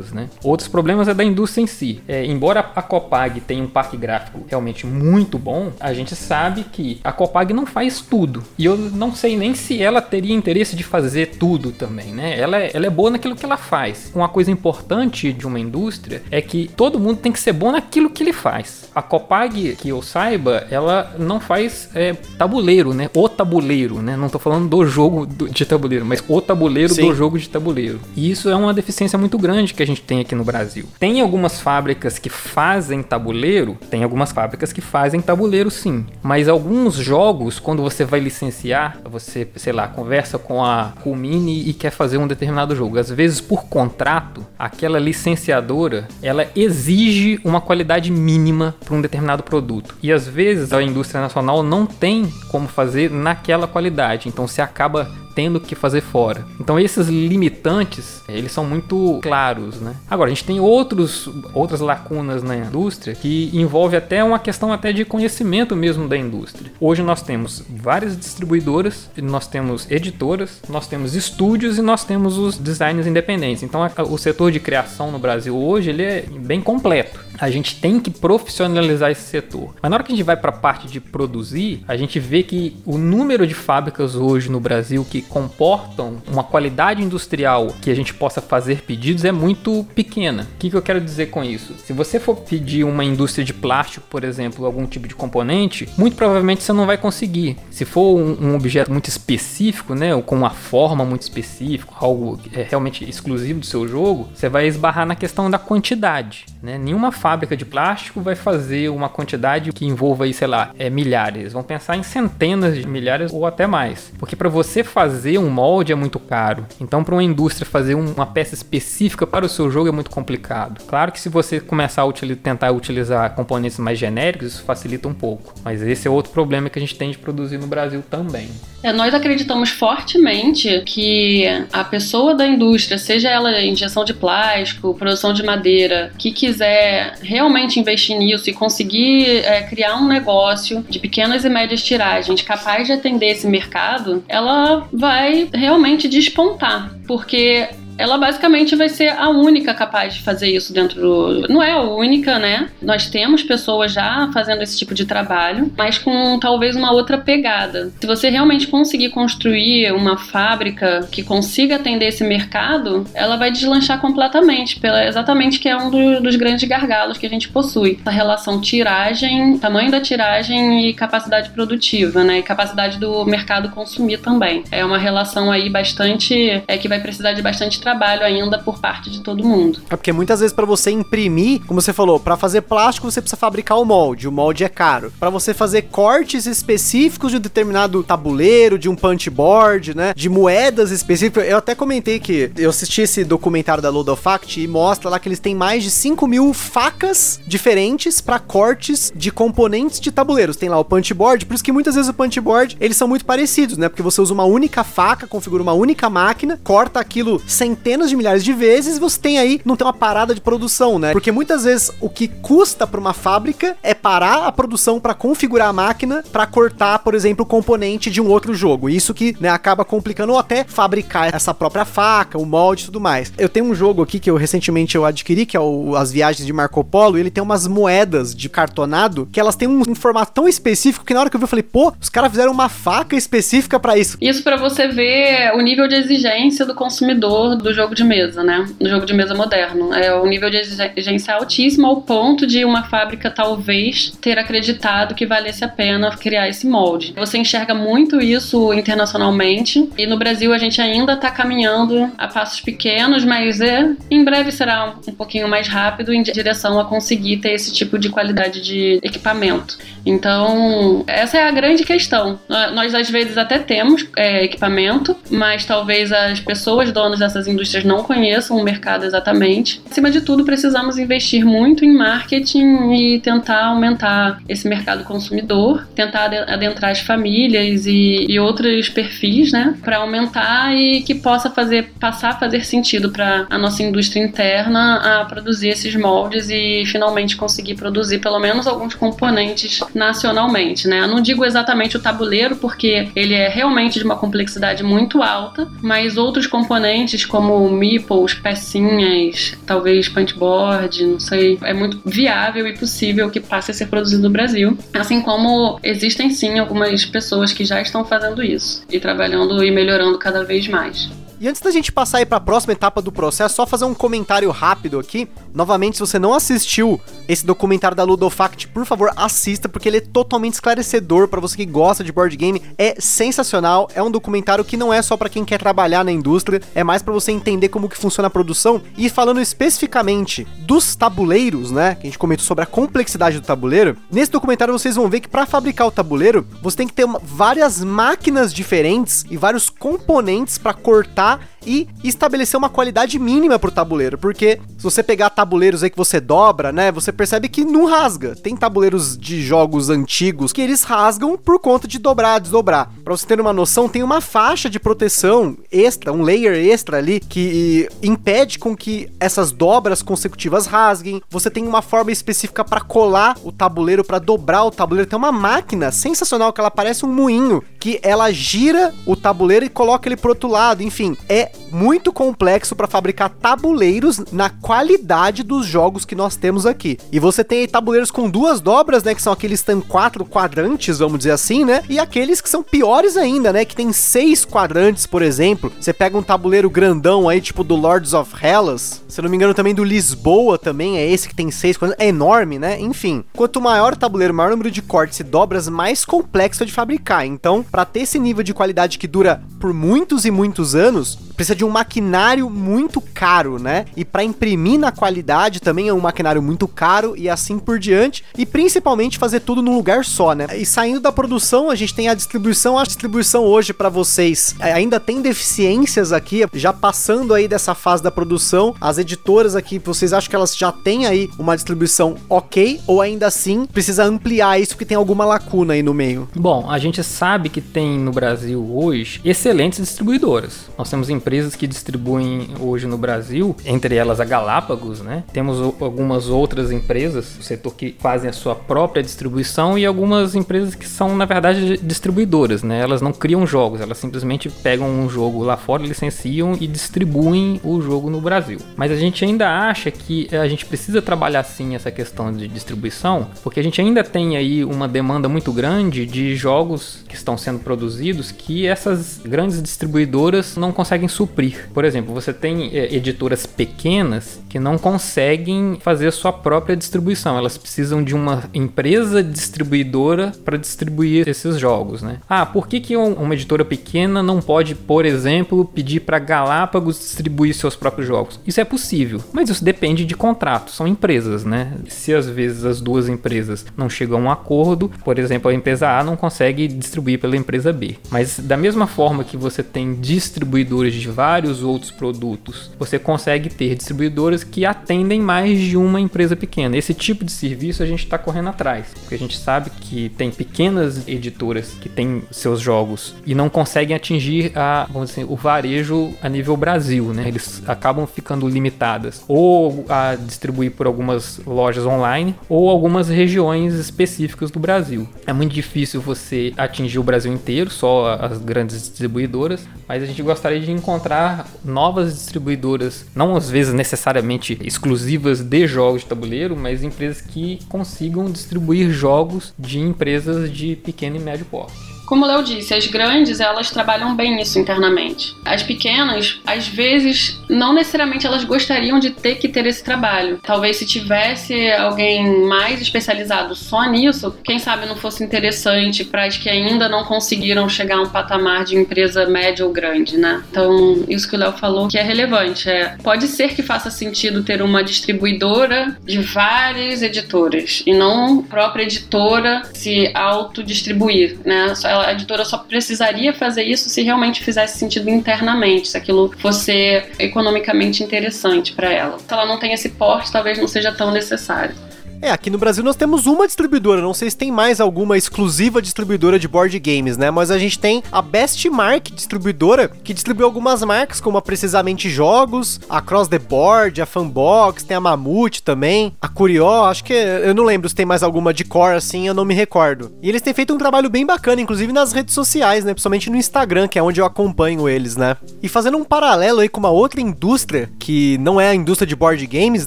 problemas, né? Outros problemas é da indústria em si. É, embora a Copag tenha um parque gráfico realmente muito bom, a gente sabe que a Copag não faz tudo. E eu não sei nem se ela teria interesse de fazer tudo também, né? Ela é, ela é boa naquilo que ela faz. Uma coisa importante de uma indústria é que todo mundo tem que ser bom naquilo que ele faz. A Copag, que eu saiba, ela não faz é, tabuleiro, né? O tabuleiro, né? Não tô falando do jogo de tabuleiro, mas o tabuleiro Sim. do jogo de tabuleiro. E isso é uma deficiência muito grande que a gente tem aqui no Brasil. Tem algumas fábricas que fazem tabuleiro, tem algumas fábricas que fazem tabuleiro sim, mas alguns jogos, quando você vai licenciar, você, sei lá, conversa com a Kumini e quer fazer um determinado jogo. Às vezes, por contrato, aquela licenciadora, ela exige uma qualidade mínima para um determinado produto. E às vezes a indústria nacional não tem como fazer naquela qualidade, então se acaba tendo que fazer fora. Então esses limitantes, eles são muito claros, né? Agora, a gente tem outros, outras lacunas na indústria que envolve até uma questão até de conhecimento mesmo da indústria. Hoje nós temos várias distribuidoras, nós temos editoras, nós temos estúdios e nós temos os designers independentes. Então o setor de criação no Brasil hoje ele é bem completo. a gente tem que profissionalizar esse setor. Mas na hora que a gente vai para a parte de produzir, a gente vê que o número de fábricas hoje no Brasil que comportam uma qualidade industrial que a gente possa fazer pedidos é muito pequena. O que, que eu quero dizer com isso? Se você for pedir uma indústria de plástico, por exemplo, algum tipo de componente, muito provavelmente você não vai conseguir. Se for um, um objeto muito específico, né, ou com uma forma muito específica, algo é realmente exclusivo do seu jogo, você vai esbarrar na questão da quantidade. Né? Nenhuma fábrica de plástico vai fazer uma quantidade que envolva aí, sei lá, é, milhares. Vão pensar em centenas de milhares ou até mais. Porque para você fazer um molde é muito caro. Então, para uma indústria fazer uma peça específica para o seu jogo é muito complicado. Claro que se você começar a tentar utilizar componentes mais genéricos, isso facilita um pouco. Mas esse é outro problema que a gente tem de produzir no Brasil também. É, nós acreditamos fortemente que a pessoa da indústria, seja ela injeção de plástico, produção de madeira, que quiser realmente investir nisso e conseguir é, criar um negócio de pequenas e médias tiragens capaz de atender esse mercado, ela vai realmente despontar. Porque ela basicamente vai ser a única capaz de fazer isso dentro do. Não é a única, né? Nós temos pessoas já fazendo esse tipo de trabalho, mas com talvez uma outra pegada. Se você realmente conseguir construir uma fábrica que consiga atender esse mercado, ela vai deslanchar completamente, pela, exatamente que é um do, dos grandes gargalos que a gente possui. A relação tiragem, tamanho da tiragem e capacidade produtiva, né? E capacidade do mercado consumir também. É uma relação aí bastante. É que vai precisar de bastante trabalho trabalho ainda por parte de todo mundo. É porque muitas vezes para você imprimir, como você falou, para fazer plástico você precisa fabricar o molde, o molde é caro. Para você fazer cortes específicos de um determinado tabuleiro, de um punch board, né, de moedas específicas, eu até comentei que eu assisti esse documentário da Ludofact e mostra lá que eles têm mais de 5 mil facas diferentes para cortes de componentes de tabuleiros. Tem lá o punch board, por isso que muitas vezes o punch board eles são muito parecidos, né? Porque você usa uma única faca, configura uma única máquina, corta aquilo sem centenas de milhares de vezes, você tem aí, não tem uma parada de produção, né? Porque muitas vezes o que custa para uma fábrica é parar a produção para configurar a máquina para cortar, por exemplo, o componente de um outro jogo. Isso que né, acaba complicando ou até fabricar essa própria faca, o molde e tudo mais. Eu tenho um jogo aqui que eu recentemente eu adquiri, que é o As Viagens de Marco Polo, ele tem umas moedas de cartonado que elas têm um, um formato tão específico que na hora que eu vi eu falei, pô, os caras fizeram uma faca específica para isso. Isso para você ver o nível de exigência do consumidor do jogo de mesa, né? Do jogo de mesa moderno. É o nível de exigência altíssimo ao ponto de uma fábrica talvez ter acreditado que valesse a pena criar esse molde. Você enxerga muito isso internacionalmente e no Brasil a gente ainda está caminhando a passos pequenos, mas é, em breve será um pouquinho mais rápido em direção a conseguir ter esse tipo de qualidade de equipamento. Então, essa é a grande questão. Nós às vezes até temos é, equipamento, mas talvez as pessoas donas dessas indústrias não conheçam o mercado exatamente. Acima de tudo, precisamos investir muito em marketing e tentar aumentar esse mercado consumidor, tentar adentrar as famílias e, e outros perfis, né, para aumentar e que possa fazer passar a fazer sentido para a nossa indústria interna a produzir esses moldes e finalmente conseguir produzir pelo menos alguns componentes nacionalmente, né? Eu não digo exatamente o tabuleiro porque ele é realmente de uma complexidade muito alta, mas outros componentes como meeples, pecinhas, talvez punchboard, não sei, é muito viável e possível que passe a ser produzido no Brasil. Assim como existem sim algumas pessoas que já estão fazendo isso e trabalhando e melhorando cada vez mais. E antes da gente passar aí para a próxima etapa do processo, só fazer um comentário rápido aqui. Novamente, se você não assistiu esse documentário da Ludofact, por favor, assista porque ele é totalmente esclarecedor para você que gosta de board game. É sensacional, é um documentário que não é só para quem quer trabalhar na indústria, é mais para você entender como que funciona a produção e falando especificamente dos tabuleiros, né? Que a gente comentou sobre a complexidade do tabuleiro. Nesse documentário vocês vão ver que para fabricar o tabuleiro, você tem que ter uma, várias máquinas diferentes e vários componentes para cortar 감사합니다. E estabelecer uma qualidade mínima pro tabuleiro, porque se você pegar tabuleiros aí que você dobra, né, você percebe que não rasga. Tem tabuleiros de jogos antigos que eles rasgam por conta de dobrar, desdobrar. Para você ter uma noção, tem uma faixa de proteção extra, um layer extra ali que impede com que essas dobras consecutivas rasguem. Você tem uma forma específica para colar o tabuleiro, para dobrar o tabuleiro. Tem uma máquina sensacional que ela parece um moinho que ela gira o tabuleiro e coloca ele pro outro lado. Enfim, é muito complexo para fabricar tabuleiros na qualidade dos jogos que nós temos aqui. E você tem tabuleiros com duas dobras, né, que são aqueles tem quatro quadrantes, vamos dizer assim, né? E aqueles que são piores ainda, né, que tem seis quadrantes, por exemplo. Você pega um tabuleiro grandão aí, tipo do Lords of Hellas, se não me engano também do Lisboa também, é esse que tem seis quadrantes, é enorme, né? Enfim, quanto maior o tabuleiro, maior número de cortes e dobras, mais complexo é de fabricar. Então, para ter esse nível de qualidade que dura por muitos e muitos anos, precisa de um maquinário muito caro, né? E para imprimir na qualidade também é um maquinário muito caro e assim por diante, e principalmente fazer tudo num lugar só, né? E saindo da produção, a gente tem a distribuição. A distribuição hoje para vocês é, ainda tem deficiências aqui, já passando aí dessa fase da produção. As editoras aqui, vocês acham que elas já têm aí uma distribuição ok ou ainda assim precisa ampliar isso porque tem alguma lacuna aí no meio? Bom, a gente sabe que tem no Brasil hoje excelentes distribuidoras. Nós temos empresas empresas que distribuem hoje no Brasil, entre elas a Galápagos, né? Temos algumas outras empresas do setor que fazem a sua própria distribuição e algumas empresas que são, na verdade, distribuidoras, né? Elas não criam jogos, elas simplesmente pegam um jogo lá fora, licenciam e distribuem o jogo no Brasil. Mas a gente ainda acha que a gente precisa trabalhar sim essa questão de distribuição, porque a gente ainda tem aí uma demanda muito grande de jogos que estão sendo produzidos que essas grandes distribuidoras não conseguem suprir. Por exemplo, você tem é, editoras pequenas que não conseguem fazer a sua própria distribuição. Elas precisam de uma empresa distribuidora para distribuir esses jogos, né? Ah, por que, que uma editora pequena não pode, por exemplo, pedir para Galápagos distribuir seus próprios jogos? Isso é possível, mas isso depende de contrato. São empresas, né? Se às vezes as duas empresas não chegam a um acordo, por exemplo, a empresa A não consegue distribuir pela empresa B. Mas da mesma forma que você tem distribuidores de vários outros produtos, você consegue ter distribuidoras que atendem mais de uma empresa pequena. Esse tipo de serviço a gente está correndo atrás, porque a gente sabe que tem pequenas editoras que têm seus jogos e não conseguem atingir a, vamos dizer, o varejo a nível Brasil, né? Eles acabam ficando limitadas ou a distribuir por algumas lojas online ou algumas regiões específicas do Brasil. É muito difícil você atingir o Brasil inteiro, só as grandes distribuidoras, mas a gente gostaria de encontrar encontrar novas distribuidoras, não às vezes necessariamente exclusivas de jogos de tabuleiro, mas empresas que consigam distribuir jogos de empresas de pequeno e médio porte. Como o Léo disse, as grandes elas trabalham bem isso internamente. As pequenas, às vezes, não necessariamente elas gostariam de ter que ter esse trabalho. Talvez se tivesse alguém mais especializado só nisso, quem sabe não fosse interessante para as que ainda não conseguiram chegar a um patamar de empresa média ou grande, né? Então, isso que o Léo falou que é relevante. É, pode ser que faça sentido ter uma distribuidora de várias editoras e não a própria editora se autodistribuir, né? Ela a editora só precisaria fazer isso se realmente fizesse sentido internamente, se aquilo fosse economicamente interessante para ela. Se ela não tem esse porte, talvez não seja tão necessário. É, aqui no Brasil nós temos uma distribuidora, não sei se tem mais alguma exclusiva distribuidora de board games, né? Mas a gente tem a Best Mark distribuidora, que distribui algumas marcas, como a Precisamente Jogos, a Cross the Board, a Fanbox, tem a Mamute também, a Curió, acho que eu não lembro se tem mais alguma de core assim, eu não me recordo. E eles têm feito um trabalho bem bacana, inclusive nas redes sociais, né? Principalmente no Instagram, que é onde eu acompanho eles, né? E fazendo um paralelo aí com uma outra indústria, que não é a indústria de board games,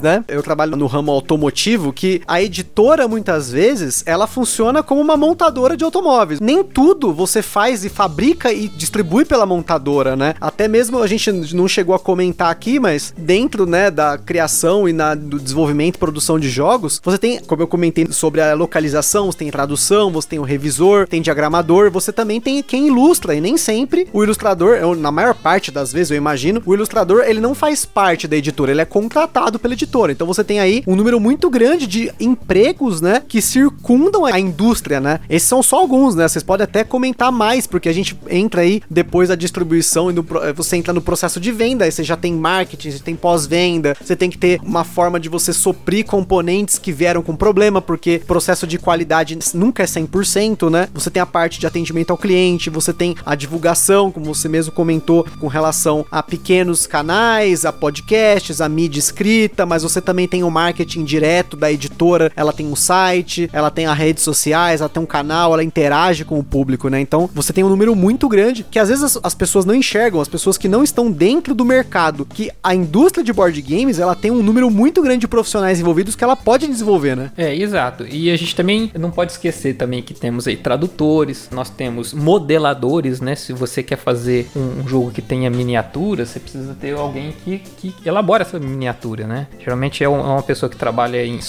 né? Eu trabalho no ramo automotivo, que a editora muitas vezes ela funciona como uma montadora de automóveis. Nem tudo você faz e fabrica e distribui pela montadora, né? Até mesmo a gente não chegou a comentar aqui, mas dentro, né, da criação e na, do desenvolvimento e produção de jogos, você tem, como eu comentei sobre a localização, você tem tradução, você tem o revisor, tem diagramador, você também tem quem ilustra e nem sempre o ilustrador, eu, na maior parte das vezes eu imagino, o ilustrador ele não faz parte da editora, ele é contratado pela editora. Então você tem aí um número muito grande de empregos, né, que circundam a indústria, né? Esses são só alguns, né? Vocês podem até comentar mais, porque a gente entra aí depois da distribuição e no, eh, você entra no processo de venda, aí você já tem marketing, você tem pós-venda, você tem que ter uma forma de você suprir componentes que vieram com problema, porque processo de qualidade nunca é 100%, né? Você tem a parte de atendimento ao cliente, você tem a divulgação, como você mesmo comentou, com relação a pequenos canais, a podcasts, a mídia escrita, mas você também tem o marketing direto da editora ela tem um site, ela tem as redes sociais, ela tem um canal, ela interage com o público, né? Então você tem um número muito grande que às vezes as, as pessoas não enxergam, as pessoas que não estão dentro do mercado, que a indústria de board games ela tem um número muito grande de profissionais envolvidos que ela pode desenvolver, né? É, exato. E a gente também não pode esquecer também que temos aí tradutores, nós temos modeladores, né? Se você quer fazer um, um jogo que tenha miniatura, você precisa ter alguém que, que elabora essa miniatura, né? Geralmente é, é uma pessoa que trabalha em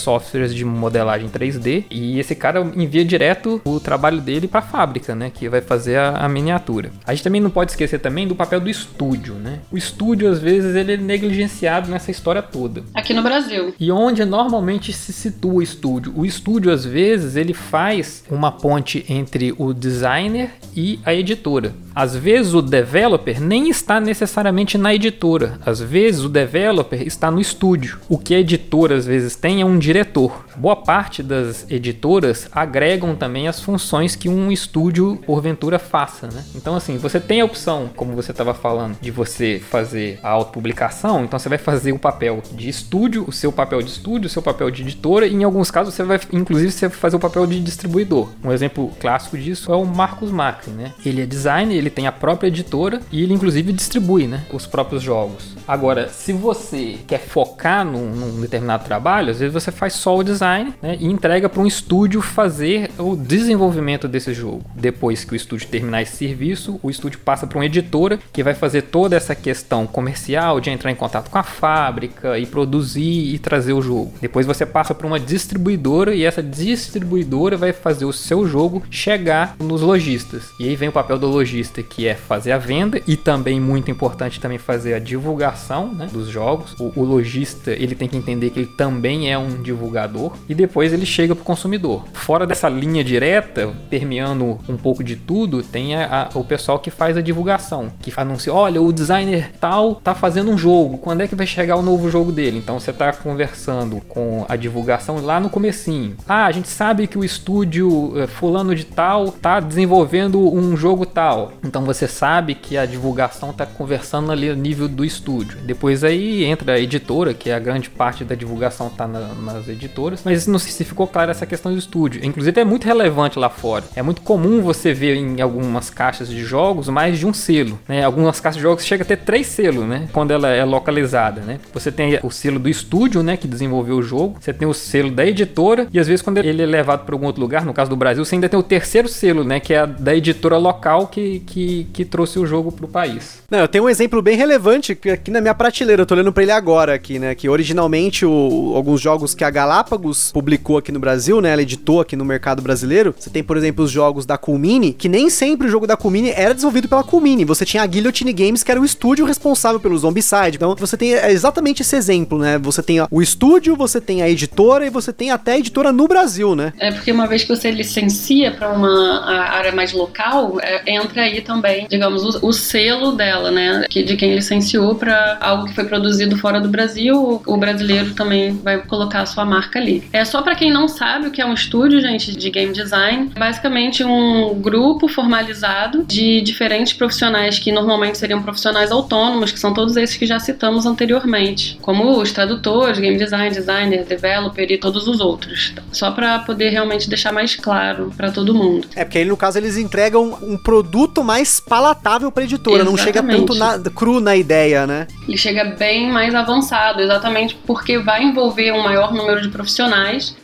softwares de modelagem 3D e esse cara envia direto o trabalho dele para a fábrica, né? Que vai fazer a, a miniatura. A gente também não pode esquecer também do papel do estúdio, né? O estúdio às vezes ele é negligenciado nessa história toda. Aqui no Brasil. E onde normalmente se situa o estúdio? O estúdio às vezes ele faz uma ponte entre o designer e a editora. Às vezes o developer nem está necessariamente na editora. Às vezes o developer está no estúdio. O que a editora às vezes tem é um diretor. Boa parte das editoras agregam também as funções que um estúdio porventura faça, né? Então assim, você tem a opção, como você estava falando, de você fazer a autopublicação, então você vai fazer o papel de estúdio, o seu papel de estúdio, o seu papel de editora, e em alguns casos você vai inclusive você vai fazer o papel de distribuidor. Um exemplo clássico disso é o Marcos Macri, né? Ele é designer, ele tem a própria editora e ele inclusive distribui, né, os próprios jogos. Agora, se você quer focar num, num determinado trabalho, às vezes você faz só o design né, e entrega para um estúdio fazer o desenvolvimento desse jogo. Depois que o estúdio terminar esse serviço, o estúdio passa para uma editora que vai fazer toda essa questão comercial de entrar em contato com a fábrica e produzir e trazer o jogo. Depois você passa para uma distribuidora e essa distribuidora vai fazer o seu jogo chegar nos lojistas. E aí vem o papel do lojista que é fazer a venda e também muito importante também fazer a divulgação né, dos jogos. O, o lojista ele tem que entender que ele também é um divulgador e depois ele chega para o consumidor. Fora dessa linha direta, permeando um pouco de tudo, tem a, a, o pessoal que faz a divulgação, que anuncia, olha, o designer tal tá fazendo um jogo, quando é que vai chegar o novo jogo dele? Então você está conversando com a divulgação lá no comecinho. Ah, a gente sabe que o estúdio eh, fulano de tal tá desenvolvendo um jogo tal. Então você sabe que a divulgação está conversando ali no nível do estúdio. Depois aí entra a editora, que é a grande parte da divulgação está na, nas editoras, mas não sei se ficou claro essa questão do estúdio. Inclusive é muito relevante lá fora. É muito comum você ver em algumas caixas de jogos mais de um selo, né? Algumas caixas de jogos chega a ter três selos, né? Quando ela é localizada, né? Você tem o selo do estúdio, né, que desenvolveu o jogo. Você tem o selo da editora e às vezes quando ele é levado para algum outro lugar, no caso do Brasil, você ainda tem o terceiro selo, né, que é da editora local que, que, que trouxe o jogo para o país. Não, eu tenho um exemplo bem relevante aqui na minha prateleira, eu tô olhando para ele agora aqui, né, que originalmente o, alguns jogos que a Galápagos publicou aqui no Brasil, né, ela editou aqui no mercado brasileiro. Você tem, por exemplo, os jogos da Culmini, que nem sempre o jogo da Culmini era desenvolvido pela Culmini. Você tinha a Guillotine Games, que era o estúdio responsável pelo Zombicide. Então, você tem exatamente esse exemplo, né? Você tem o estúdio, você tem a editora e você tem até a editora no Brasil, né? É porque uma vez que você licencia para uma área mais local, é, entra aí também, digamos, o, o, selo dela, né? Que, de quem licenciou para algo que foi produzido fora do Brasil, o brasileiro também vai colocar a sua marca ali. É só para quem não sabe o que é um estúdio, gente, de game design, basicamente um grupo formalizado de diferentes profissionais que normalmente seriam profissionais autônomos, que são todos esses que já citamos anteriormente, como os tradutores, game design, designer, developer e todos os outros. Só para poder realmente deixar mais claro para todo mundo. É porque aí no caso eles entregam um produto mais palatável para editora, exatamente. não chega tanto na, cru na ideia, né? Ele chega bem mais avançado, exatamente porque vai envolver um maior número de profissionais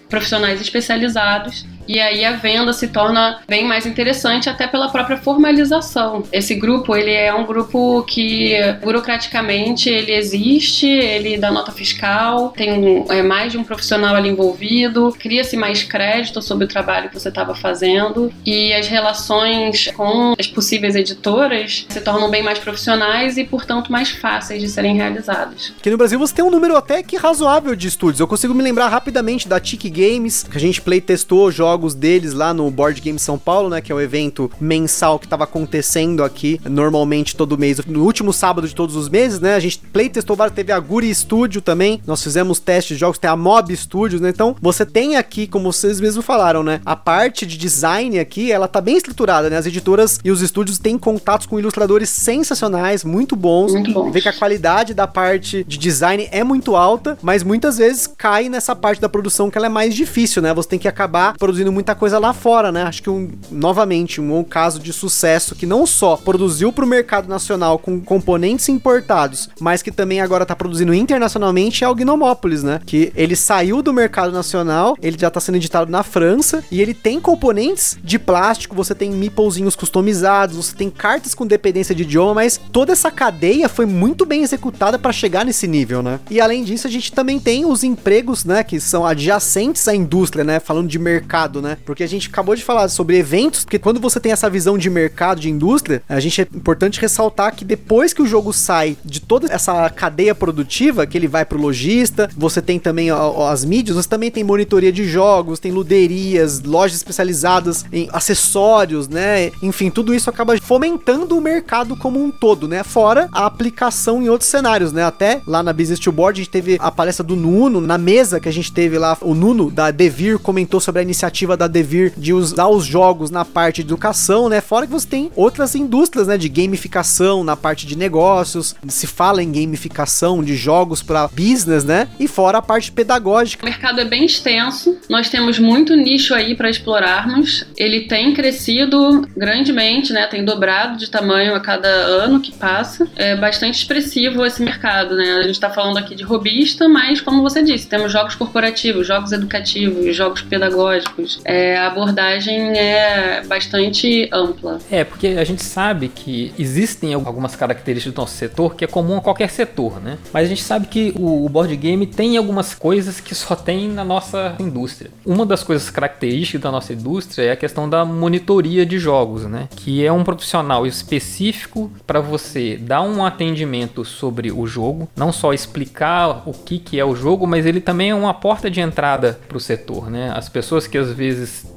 profissionais especializados e aí a venda se torna bem mais interessante até pela própria formalização. Esse grupo, ele é um grupo que burocraticamente ele existe, ele dá nota fiscal, tem é, mais de um profissional ali envolvido, cria-se mais crédito sobre o trabalho que você estava fazendo e as relações com as possíveis editoras se tornam bem mais profissionais e, portanto, mais fáceis de serem realizadas. Aqui no Brasil você tem um número até que razoável de estúdios. Eu consigo me lembrar rapidamente da Tiki Games, que a gente play testou jogos jogos deles lá no Board Game São Paulo, né? Que é o evento mensal que estava acontecendo aqui, normalmente todo mês, no último sábado de todos os meses, né? A gente playtestou vários, teve a Guri Studio também, nós fizemos testes de jogos, tem a Mob Studios, né? Então, você tem aqui, como vocês mesmos falaram, né? A parte de design aqui, ela tá bem estruturada, né? As editoras e os estúdios têm contatos com ilustradores sensacionais, muito bons. Muito bons. Vê que a qualidade da parte de design é muito alta, mas muitas vezes cai nessa parte da produção que ela é mais difícil, né? Você tem que acabar produzindo muita coisa lá fora, né? Acho que um, novamente, um caso de sucesso que não só produziu para o mercado nacional com componentes importados, mas que também agora tá produzindo internacionalmente é o Gnomópolis, né? Que ele saiu do mercado nacional, ele já tá sendo editado na França e ele tem componentes de plástico, você tem meeplezinhos customizados, você tem cartas com dependência de idioma, mas toda essa cadeia foi muito bem executada para chegar nesse nível, né? E além disso, a gente também tem os empregos, né, que são adjacentes à indústria, né? Falando de mercado, né? Porque a gente acabou de falar sobre eventos, porque quando você tem essa visão de mercado, de indústria, a gente é importante ressaltar que depois que o jogo sai de toda essa cadeia produtiva, que ele vai pro lojista, você tem também as mídias, você também tem monitoria de jogos, tem luderias, lojas especializadas em acessórios, né? Enfim, tudo isso acaba fomentando o mercado como um todo, né? Fora a aplicação em outros cenários, né? Até lá na Business to Board a gente teve a palestra do Nuno, na mesa que a gente teve lá, o Nuno da Devir comentou sobre a iniciativa da Devir de usar os jogos na parte de educação, né? Fora que você tem outras indústrias, né, de gamificação na parte de negócios, se fala em gamificação de jogos para business, né? E fora a parte pedagógica. O mercado é bem extenso, nós temos muito nicho aí para explorarmos. Ele tem crescido grandemente, né? Tem dobrado de tamanho a cada ano que passa. É bastante expressivo esse mercado, né? A gente está falando aqui de robista, mas como você disse, temos jogos corporativos, jogos educativos, jogos pedagógicos. É, a abordagem é bastante ampla. É, porque a gente sabe que existem algumas características do nosso setor que é comum a qualquer setor, né? Mas a gente sabe que o board game tem algumas coisas que só tem na nossa indústria. Uma das coisas características da nossa indústria é a questão da monitoria de jogos, né? Que é um profissional específico para você dar um atendimento sobre o jogo, não só explicar o que, que é o jogo, mas ele também é uma porta de entrada para o setor, né? As pessoas que às vezes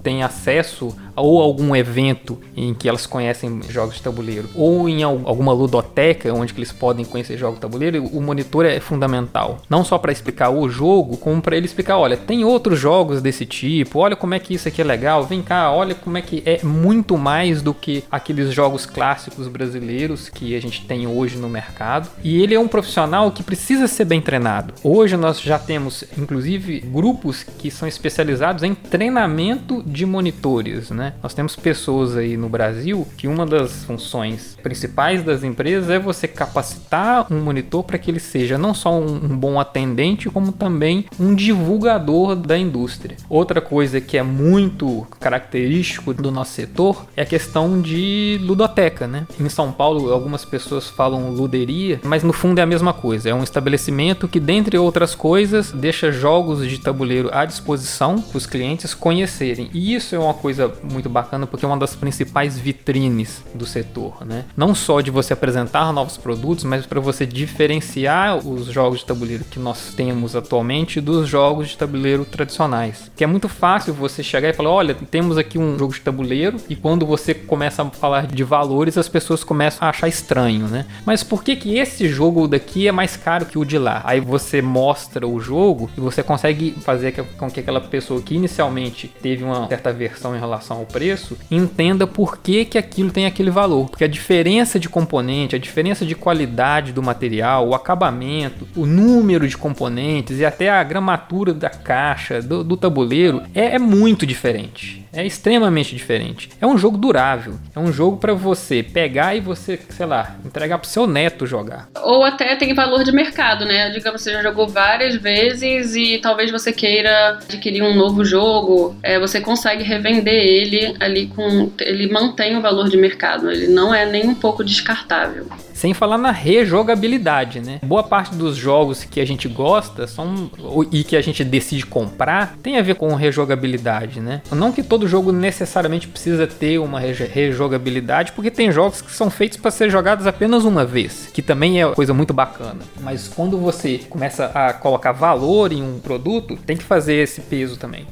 têm acesso ou algum evento em que elas conhecem jogos de tabuleiro, ou em alguma ludoteca onde eles podem conhecer jogos de tabuleiro, o monitor é fundamental. Não só para explicar o jogo, como para ele explicar, olha, tem outros jogos desse tipo, olha como é que isso aqui é legal, vem cá, olha como é que é muito mais do que aqueles jogos clássicos brasileiros que a gente tem hoje no mercado. E ele é um profissional que precisa ser bem treinado. Hoje nós já temos, inclusive, grupos que são especializados em treinamento de monitores, né? Nós temos pessoas aí no Brasil que uma das funções principais das empresas é você capacitar um monitor para que ele seja não só um, um bom atendente, como também um divulgador da indústria. Outra coisa que é muito característico do nosso setor é a questão de ludoteca, né? Em São Paulo, algumas pessoas falam luderia, mas no fundo é a mesma coisa. É um estabelecimento que, dentre outras coisas, deixa jogos de tabuleiro à disposição para os clientes conhecerem. E isso é uma coisa muito bacana porque é uma das principais vitrines do setor, né? Não só de você apresentar novos produtos, mas para você diferenciar os jogos de tabuleiro que nós temos atualmente dos jogos de tabuleiro tradicionais. Que é muito fácil você chegar e falar: olha, temos aqui um jogo de tabuleiro, e quando você começa a falar de valores, as pessoas começam a achar estranho, né? Mas por que, que esse jogo daqui é mais caro que o de lá? Aí você mostra o jogo e você consegue fazer com que aquela pessoa que inicialmente teve uma certa versão em relação ao preço entenda por que, que aquilo tem aquele valor. Porque a diferença de componente, a diferença de qualidade do material, o acabamento, o número de componentes e até a gramatura da caixa, do, do tabuleiro é, é muito diferente. É extremamente diferente. É um jogo durável. É um jogo para você pegar e você, sei lá, entregar pro seu neto jogar. Ou até tem valor de mercado, né? Digamos, você já jogou várias vezes e talvez você queira adquirir um novo jogo. É, você consegue revender ele ali com. Ele mantém o valor de mercado. Ele não é nem um pouco descartável. Sem falar na rejogabilidade, né? Boa parte dos jogos que a gente gosta são e que a gente decide comprar tem a ver com rejogabilidade, né? Não que todo jogo necessariamente precisa ter uma rejogabilidade, porque tem jogos que são feitos para ser jogados apenas uma vez, que também é coisa muito bacana. Mas quando você começa a colocar valor em um produto, tem que fazer esse peso também.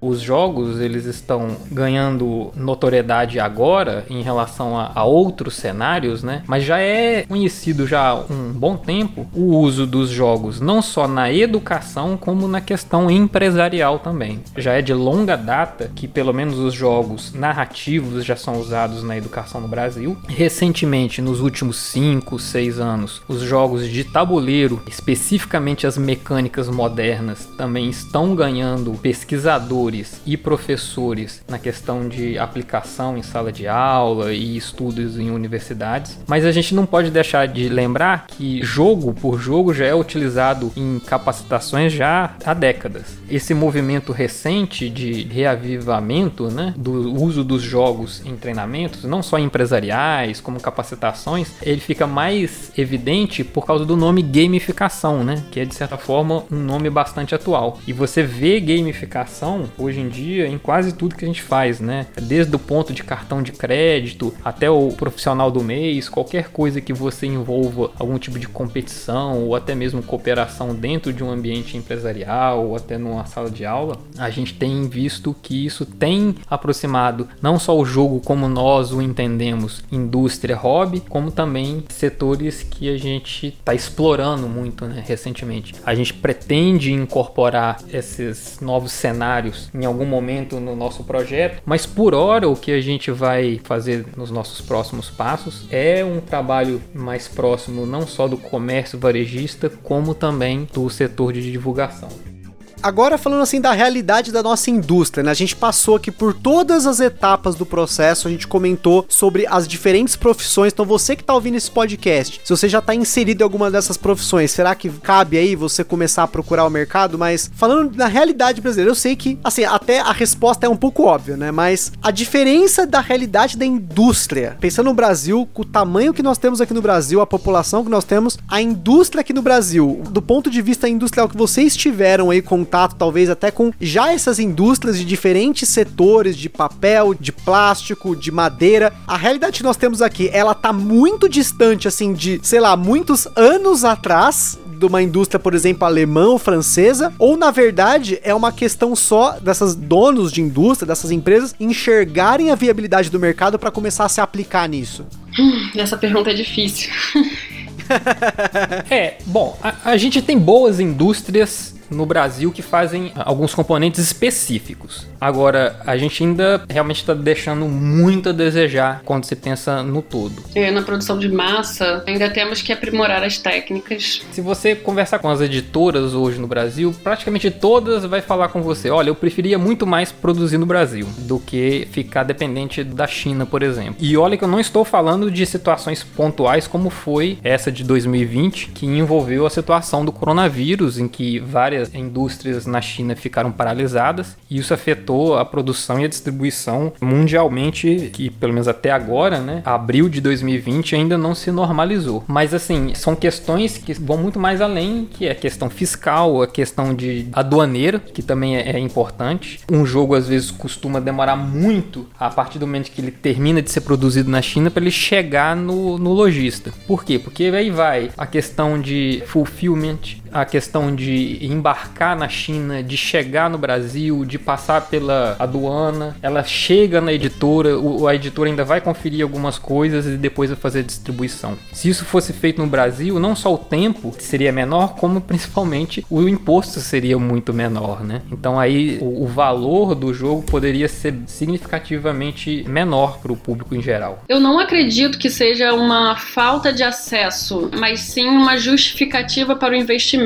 Os jogos eles estão ganhando notoriedade agora em relação a, a outros cenários, né? Mas já é conhecido já há um bom tempo o uso dos jogos não só na educação como na questão empresarial também. Já é de longa data que pelo menos os jogos narrativos já são usados na educação no Brasil. Recentemente, nos últimos 5, 6 anos, os jogos de tabuleiro, especificamente as mecânicas modernas, também estão ganhando pesquisadores e professores na questão de aplicação em sala de aula e estudos em universidades. Mas a gente não pode deixar de lembrar que jogo por jogo já é utilizado em capacitações já há décadas. Esse movimento recente de reavivamento né, do uso dos jogos em treinamentos, não só empresariais, como capacitações, ele fica mais evidente por causa do nome gamificação, né, que é de certa forma um nome bastante atual. E você vê gamificação hoje em dia em quase tudo que a gente faz, né? Desde o ponto de cartão de crédito até o profissional do mês, qualquer coisa que você envolva algum tipo de competição ou até mesmo cooperação dentro de um ambiente empresarial ou até numa sala de aula, a gente tem visto que isso tem aproximado não só o jogo como nós o entendemos, indústria, hobby, como também setores que a gente está explorando muito né, recentemente. A gente pretende incorporar esses novos cenários em algum momento no nosso projeto, mas por hora o que a gente vai fazer nos nossos próximos passos é um trabalho mais próximo não só do comércio varejista, como também do setor de divulgação. Agora falando assim da realidade da nossa indústria, né? A gente passou aqui por todas as etapas do processo, a gente comentou sobre as diferentes profissões. Então você que tá ouvindo esse podcast, se você já tá inserido em alguma dessas profissões, será que cabe aí você começar a procurar o mercado? Mas falando na realidade brasileira, eu sei que assim, até a resposta é um pouco óbvia, né? Mas a diferença da realidade da indústria, pensando no Brasil, com o tamanho que nós temos aqui no Brasil, a população que nós temos, a indústria aqui no Brasil, do ponto de vista industrial que vocês tiveram aí com contato, talvez até com já essas indústrias de diferentes setores de papel, de plástico, de madeira. A realidade que nós temos aqui, ela tá muito distante, assim, de, sei lá, muitos anos atrás de uma indústria, por exemplo, alemã ou francesa, ou na verdade é uma questão só dessas donos de indústria, dessas empresas, enxergarem a viabilidade do mercado para começar a se aplicar nisso? Hum, essa pergunta é difícil. é, bom, a, a gente tem boas indústrias no Brasil que fazem alguns componentes específicos. Agora, a gente ainda realmente está deixando muito a desejar quando se pensa no todo. É, na produção de massa, ainda temos que aprimorar as técnicas. Se você conversar com as editoras hoje no Brasil, praticamente todas vai falar com você: olha, eu preferia muito mais produzir no Brasil do que ficar dependente da China, por exemplo. E olha que eu não estou falando de situações pontuais como foi essa de 2020, que envolveu a situação do coronavírus, em que várias várias indústrias na China ficaram paralisadas e isso afetou a produção e a distribuição mundialmente, que pelo menos até agora, né, abril de 2020 ainda não se normalizou. Mas assim, são questões que vão muito mais além, que é a questão fiscal, a questão de aduaneira, que também é, é importante. Um jogo às vezes costuma demorar muito a partir do momento que ele termina de ser produzido na China para ele chegar no, no lojista. Por quê? Porque aí vai a questão de fulfillment, a questão de embarcar na China, de chegar no Brasil, de passar pela aduana, ela chega na editora, a editora ainda vai conferir algumas coisas e depois vai fazer a distribuição. Se isso fosse feito no Brasil, não só o tempo seria menor, como principalmente o imposto seria muito menor, né? Então aí o, o valor do jogo poderia ser significativamente menor para o público em geral. Eu não acredito que seja uma falta de acesso, mas sim uma justificativa para o investimento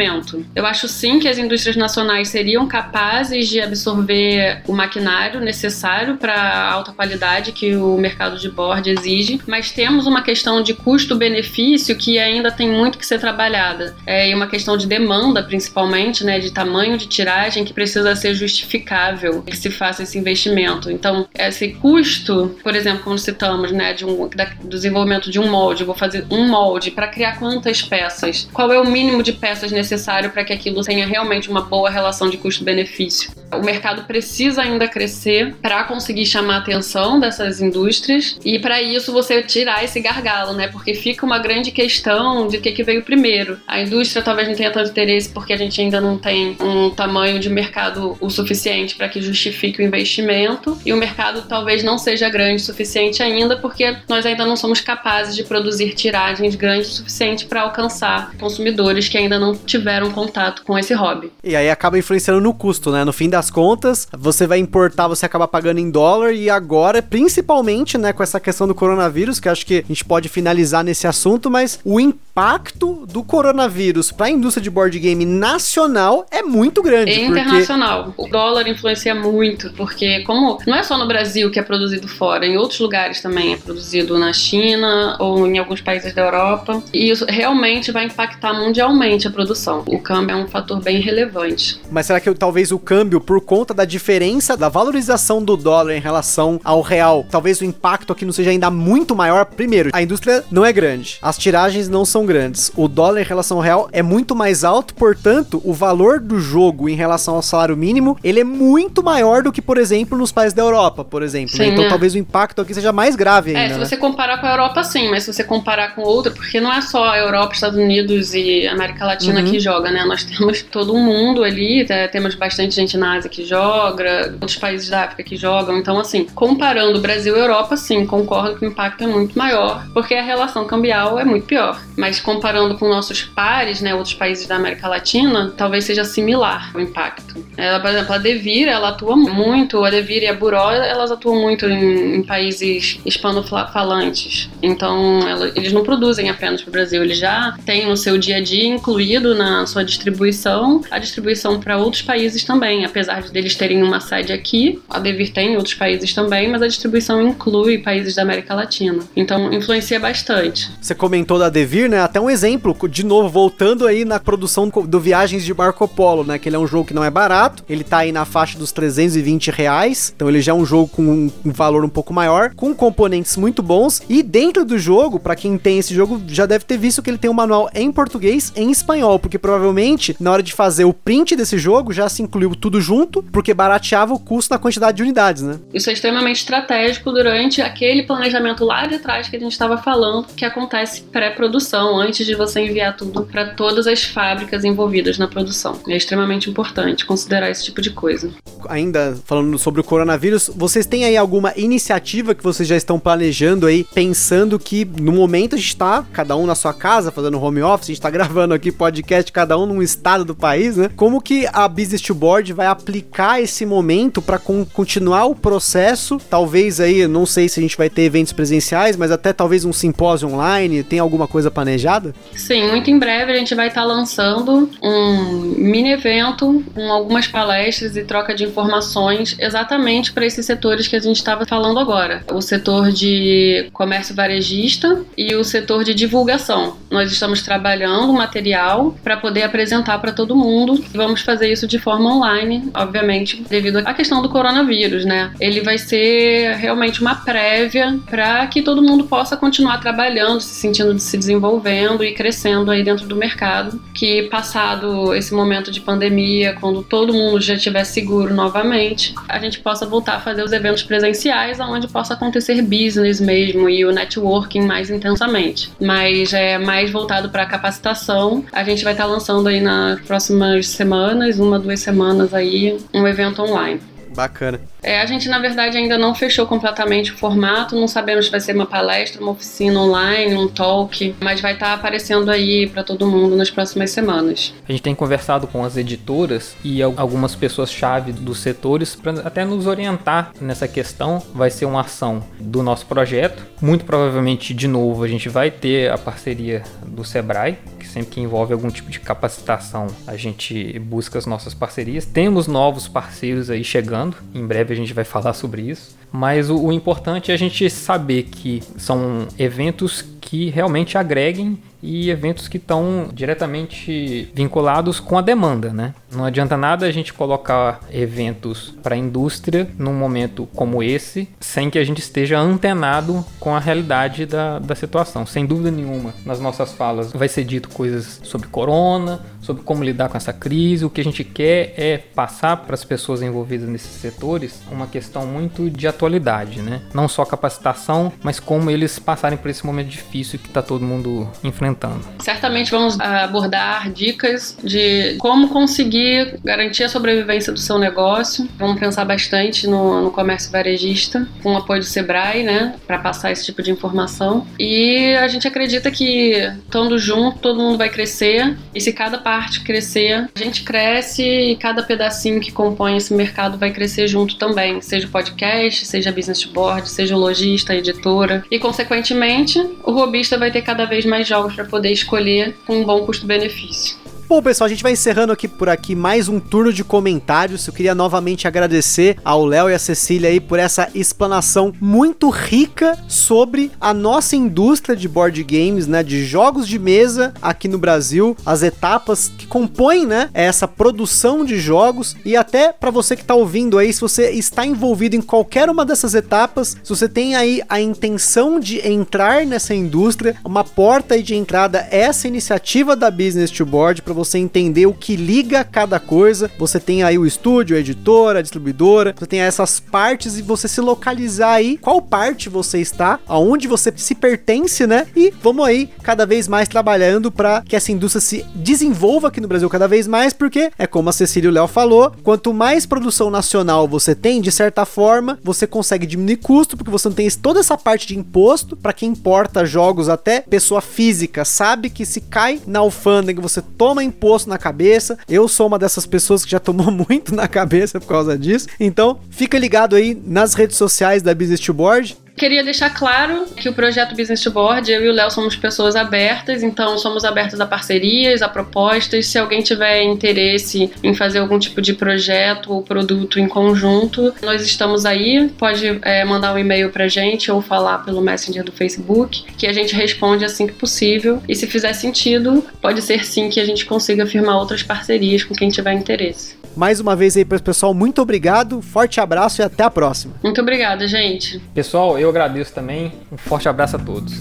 Eu acho sim que as indústrias nacionais seriam capazes de absorver o maquinário necessário para a alta qualidade que o mercado de board exige, mas temos uma questão de custo-benefício que ainda tem muito que ser trabalhada. É, e uma questão de demanda, principalmente, né, de tamanho de tiragem que precisa ser justificável que se faça esse investimento. Então, esse custo, por exemplo, quando citamos né, de um, da, do desenvolvimento de um molde, vou fazer um molde para criar quantas peças? Qual é o mínimo de peças necessárias? Necessário para que aquilo tenha realmente uma boa relação de custo-benefício. O mercado precisa ainda crescer para conseguir chamar a atenção dessas indústrias e para isso você tirar esse gargalo, né? Porque fica uma grande questão de o que, que veio primeiro. A indústria talvez não tenha tanto interesse porque a gente ainda não tem um tamanho de mercado o suficiente para que justifique o investimento e o mercado talvez não seja grande o suficiente ainda porque nós ainda não somos capazes de produzir tiragens grandes o suficiente para alcançar consumidores que ainda não tiveram contato com esse hobby. E aí acaba influenciando no custo, né? No fim das contas, você vai importar, você acaba pagando em dólar e agora, principalmente, né, com essa questão do coronavírus, que acho que a gente pode finalizar nesse assunto, mas o impacto do coronavírus para a indústria de board game nacional é muito grande. Porque... internacional. O dólar influencia muito, porque como não é só no Brasil que é produzido fora, em outros lugares também é produzido na China ou em alguns países da Europa, e isso realmente vai impactar mundialmente a produção. O câmbio é um fator bem relevante. Mas será que talvez o câmbio, por conta da diferença da valorização do dólar em relação ao real, talvez o impacto aqui não seja ainda muito maior? Primeiro, a indústria não é grande, as tiragens não são grandes, o dólar em relação ao real é muito mais alto, portanto, o valor do jogo em relação ao salário mínimo, ele é muito maior do que, por exemplo, nos países da Europa, por exemplo. Né? Sim, né? Então, é. talvez o impacto aqui seja mais grave é, ainda. É, se né? você comparar com a Europa, sim, mas se você comparar com outra, porque não é só a Europa, Estados Unidos e América Latina uhum. que joga, né? Nós temos todo um mundo ali, tá? temos bastante gente na Ásia que joga, outros países da África que jogam. Então, assim, comparando Brasil e Europa, sim, concordo que o impacto é muito maior, porque a relação cambial é muito pior. Mas comparando com nossos pares, né, outros países da América Latina, talvez seja similar o impacto. Ela, por exemplo, a Devir, ela atua muito, a Devir e a Buró, elas atuam muito em, em países hispanofalantes. Então, ela, eles não produzem apenas para o Brasil, eles já têm no seu dia a dia incluído na sua distribuição a distribuição para outros países também, apesar de eles terem uma sede aqui, a Devir tem em outros países também, mas a distribuição inclui países da América Latina. Então, influencia bastante. Você comentou da Devir, né? Até um exemplo, de novo, voltando aí na produção do Viagens de Marco Polo, né? Que ele é um jogo que não é barato, ele tá aí na faixa dos 320 reais, então ele já é um jogo com um valor um pouco maior, com componentes muito bons, e dentro do jogo, para quem tem esse jogo, já deve ter visto que ele tem um manual em português e em espanhol, porque provavelmente na hora de fazer o print desse jogo já se incluiu tudo junto, porque barateava o custo na quantidade de unidades, né? Isso é extremamente estratégico durante aquele planejamento lá de trás que a gente estava falando, que acontece pré-produção, antes de você enviar tudo para todas as fábricas envolvidas na produção. É extremamente importante considerar esse tipo de coisa. Ainda falando sobre o coronavírus, vocês têm aí alguma iniciativa que vocês já estão planejando aí, pensando que no momento a gente está, cada um na sua casa, fazendo home office, a gente está gravando aqui podcast, cada um num estado do país, né? Como que a Business to Board vai aplicar esse momento para con continuar o processo? Talvez aí, não sei se a gente vai ter eventos presenciais, mas até talvez um simpósio online, tem alguma coisa planejada? Sim, muito em breve a gente vai estar tá lançando um mini evento com algumas palestras e troca de informações exatamente para esses setores que a gente estava falando agora. O setor de comércio varejista e o setor de divulgação. Nós estamos trabalhando material para poder apresentar para todo mundo. Vamos fazer isso de forma online, obviamente, devido à questão do coronavírus, né? Ele vai ser realmente uma prévia para que todo mundo possa continuar trabalhando, se sentindo se desenvolvendo e crescendo aí dentro do mercado. Que passado esse momento de pandemia, quando todo mundo já estiver seguro novamente, a gente possa voltar a fazer os eventos presenciais, onde possa acontecer business mesmo e o networking mais intensamente. Mas é mais voltado para capacitação. A gente vai estar tá lançando aí nas próximas semanas, uma, duas semanas aí, um evento online. Bacana. É, a gente, na verdade, ainda não fechou completamente o formato, não sabemos se vai ser uma palestra, uma oficina online, um talk, mas vai estar tá aparecendo aí para todo mundo nas próximas semanas. A gente tem conversado com as editoras e algumas pessoas-chave dos setores para até nos orientar nessa questão. Vai ser uma ação do nosso projeto. Muito provavelmente, de novo, a gente vai ter a parceria do Sebrae, sempre que envolve algum tipo de capacitação, a gente busca as nossas parcerias. Temos novos parceiros aí chegando, em breve a gente vai falar sobre isso. Mas o, o importante é a gente saber que são eventos que realmente agreguem e eventos que estão diretamente vinculados com a demanda, né? Não adianta nada a gente colocar eventos para a indústria num momento como esse, sem que a gente esteja antenado com a realidade da, da situação. Sem dúvida nenhuma, nas nossas falas vai ser dito coisas sobre corona, sobre como lidar com essa crise. O que a gente quer é passar para as pessoas envolvidas nesses setores uma questão muito de atualidade, né? Não só capacitação, mas como eles passarem por esse momento difícil que está todo mundo enfrentando. Certamente vamos abordar dicas de como conseguir garantir a sobrevivência do seu negócio. Vamos pensar bastante no, no comércio varejista, com o apoio do Sebrae, né, para passar esse tipo de informação. E a gente acredita que estando junto, todo mundo vai crescer. E se cada parte crescer, a gente cresce e cada pedacinho que compõe esse mercado vai crescer junto também. Seja podcast, seja business board, seja lojista, editora. E, consequentemente, o robista vai ter cada vez mais jogos para poder escolher com um bom custo-benefício. Bom, pessoal, a gente vai encerrando aqui por aqui mais um turno de comentários. Eu queria novamente agradecer ao Léo e a Cecília aí por essa explanação muito rica sobre a nossa indústria de board games, né, de jogos de mesa aqui no Brasil, as etapas que compõem, né, essa produção de jogos e até para você que está ouvindo aí, se você está envolvido em qualquer uma dessas etapas, se você tem aí a intenção de entrar nessa indústria, uma porta aí de entrada é essa iniciativa da Business to Board para você entender o que liga cada coisa. Você tem aí o estúdio, a editora, a distribuidora, você tem essas partes e você se localizar aí qual parte você está, aonde você se pertence, né? E vamos aí cada vez mais trabalhando para que essa indústria se desenvolva aqui no Brasil cada vez mais, porque é como a Cecília e o Léo falou, quanto mais produção nacional você tem, de certa forma, você consegue diminuir custo, porque você não tem toda essa parte de imposto para quem importa jogos até pessoa física, sabe que se cai na alfândega, você toma imposto na cabeça. Eu sou uma dessas pessoas que já tomou muito na cabeça por causa disso. Então, fica ligado aí nas redes sociais da Business to Board. Queria deixar claro que o projeto Business to Board, eu e o Léo somos pessoas abertas, então somos abertos a parcerias, a propostas. Se alguém tiver interesse em fazer algum tipo de projeto ou produto em conjunto, nós estamos aí. Pode é, mandar um e-mail pra gente ou falar pelo Messenger do Facebook, que a gente responde assim que possível. E se fizer sentido, pode ser sim que a gente consiga firmar outras parcerias com quem tiver interesse. Mais uma vez aí para o pessoal, muito obrigado, forte abraço e até a próxima. Muito obrigada, gente. Pessoal, eu agradeço também. Um forte abraço a todos.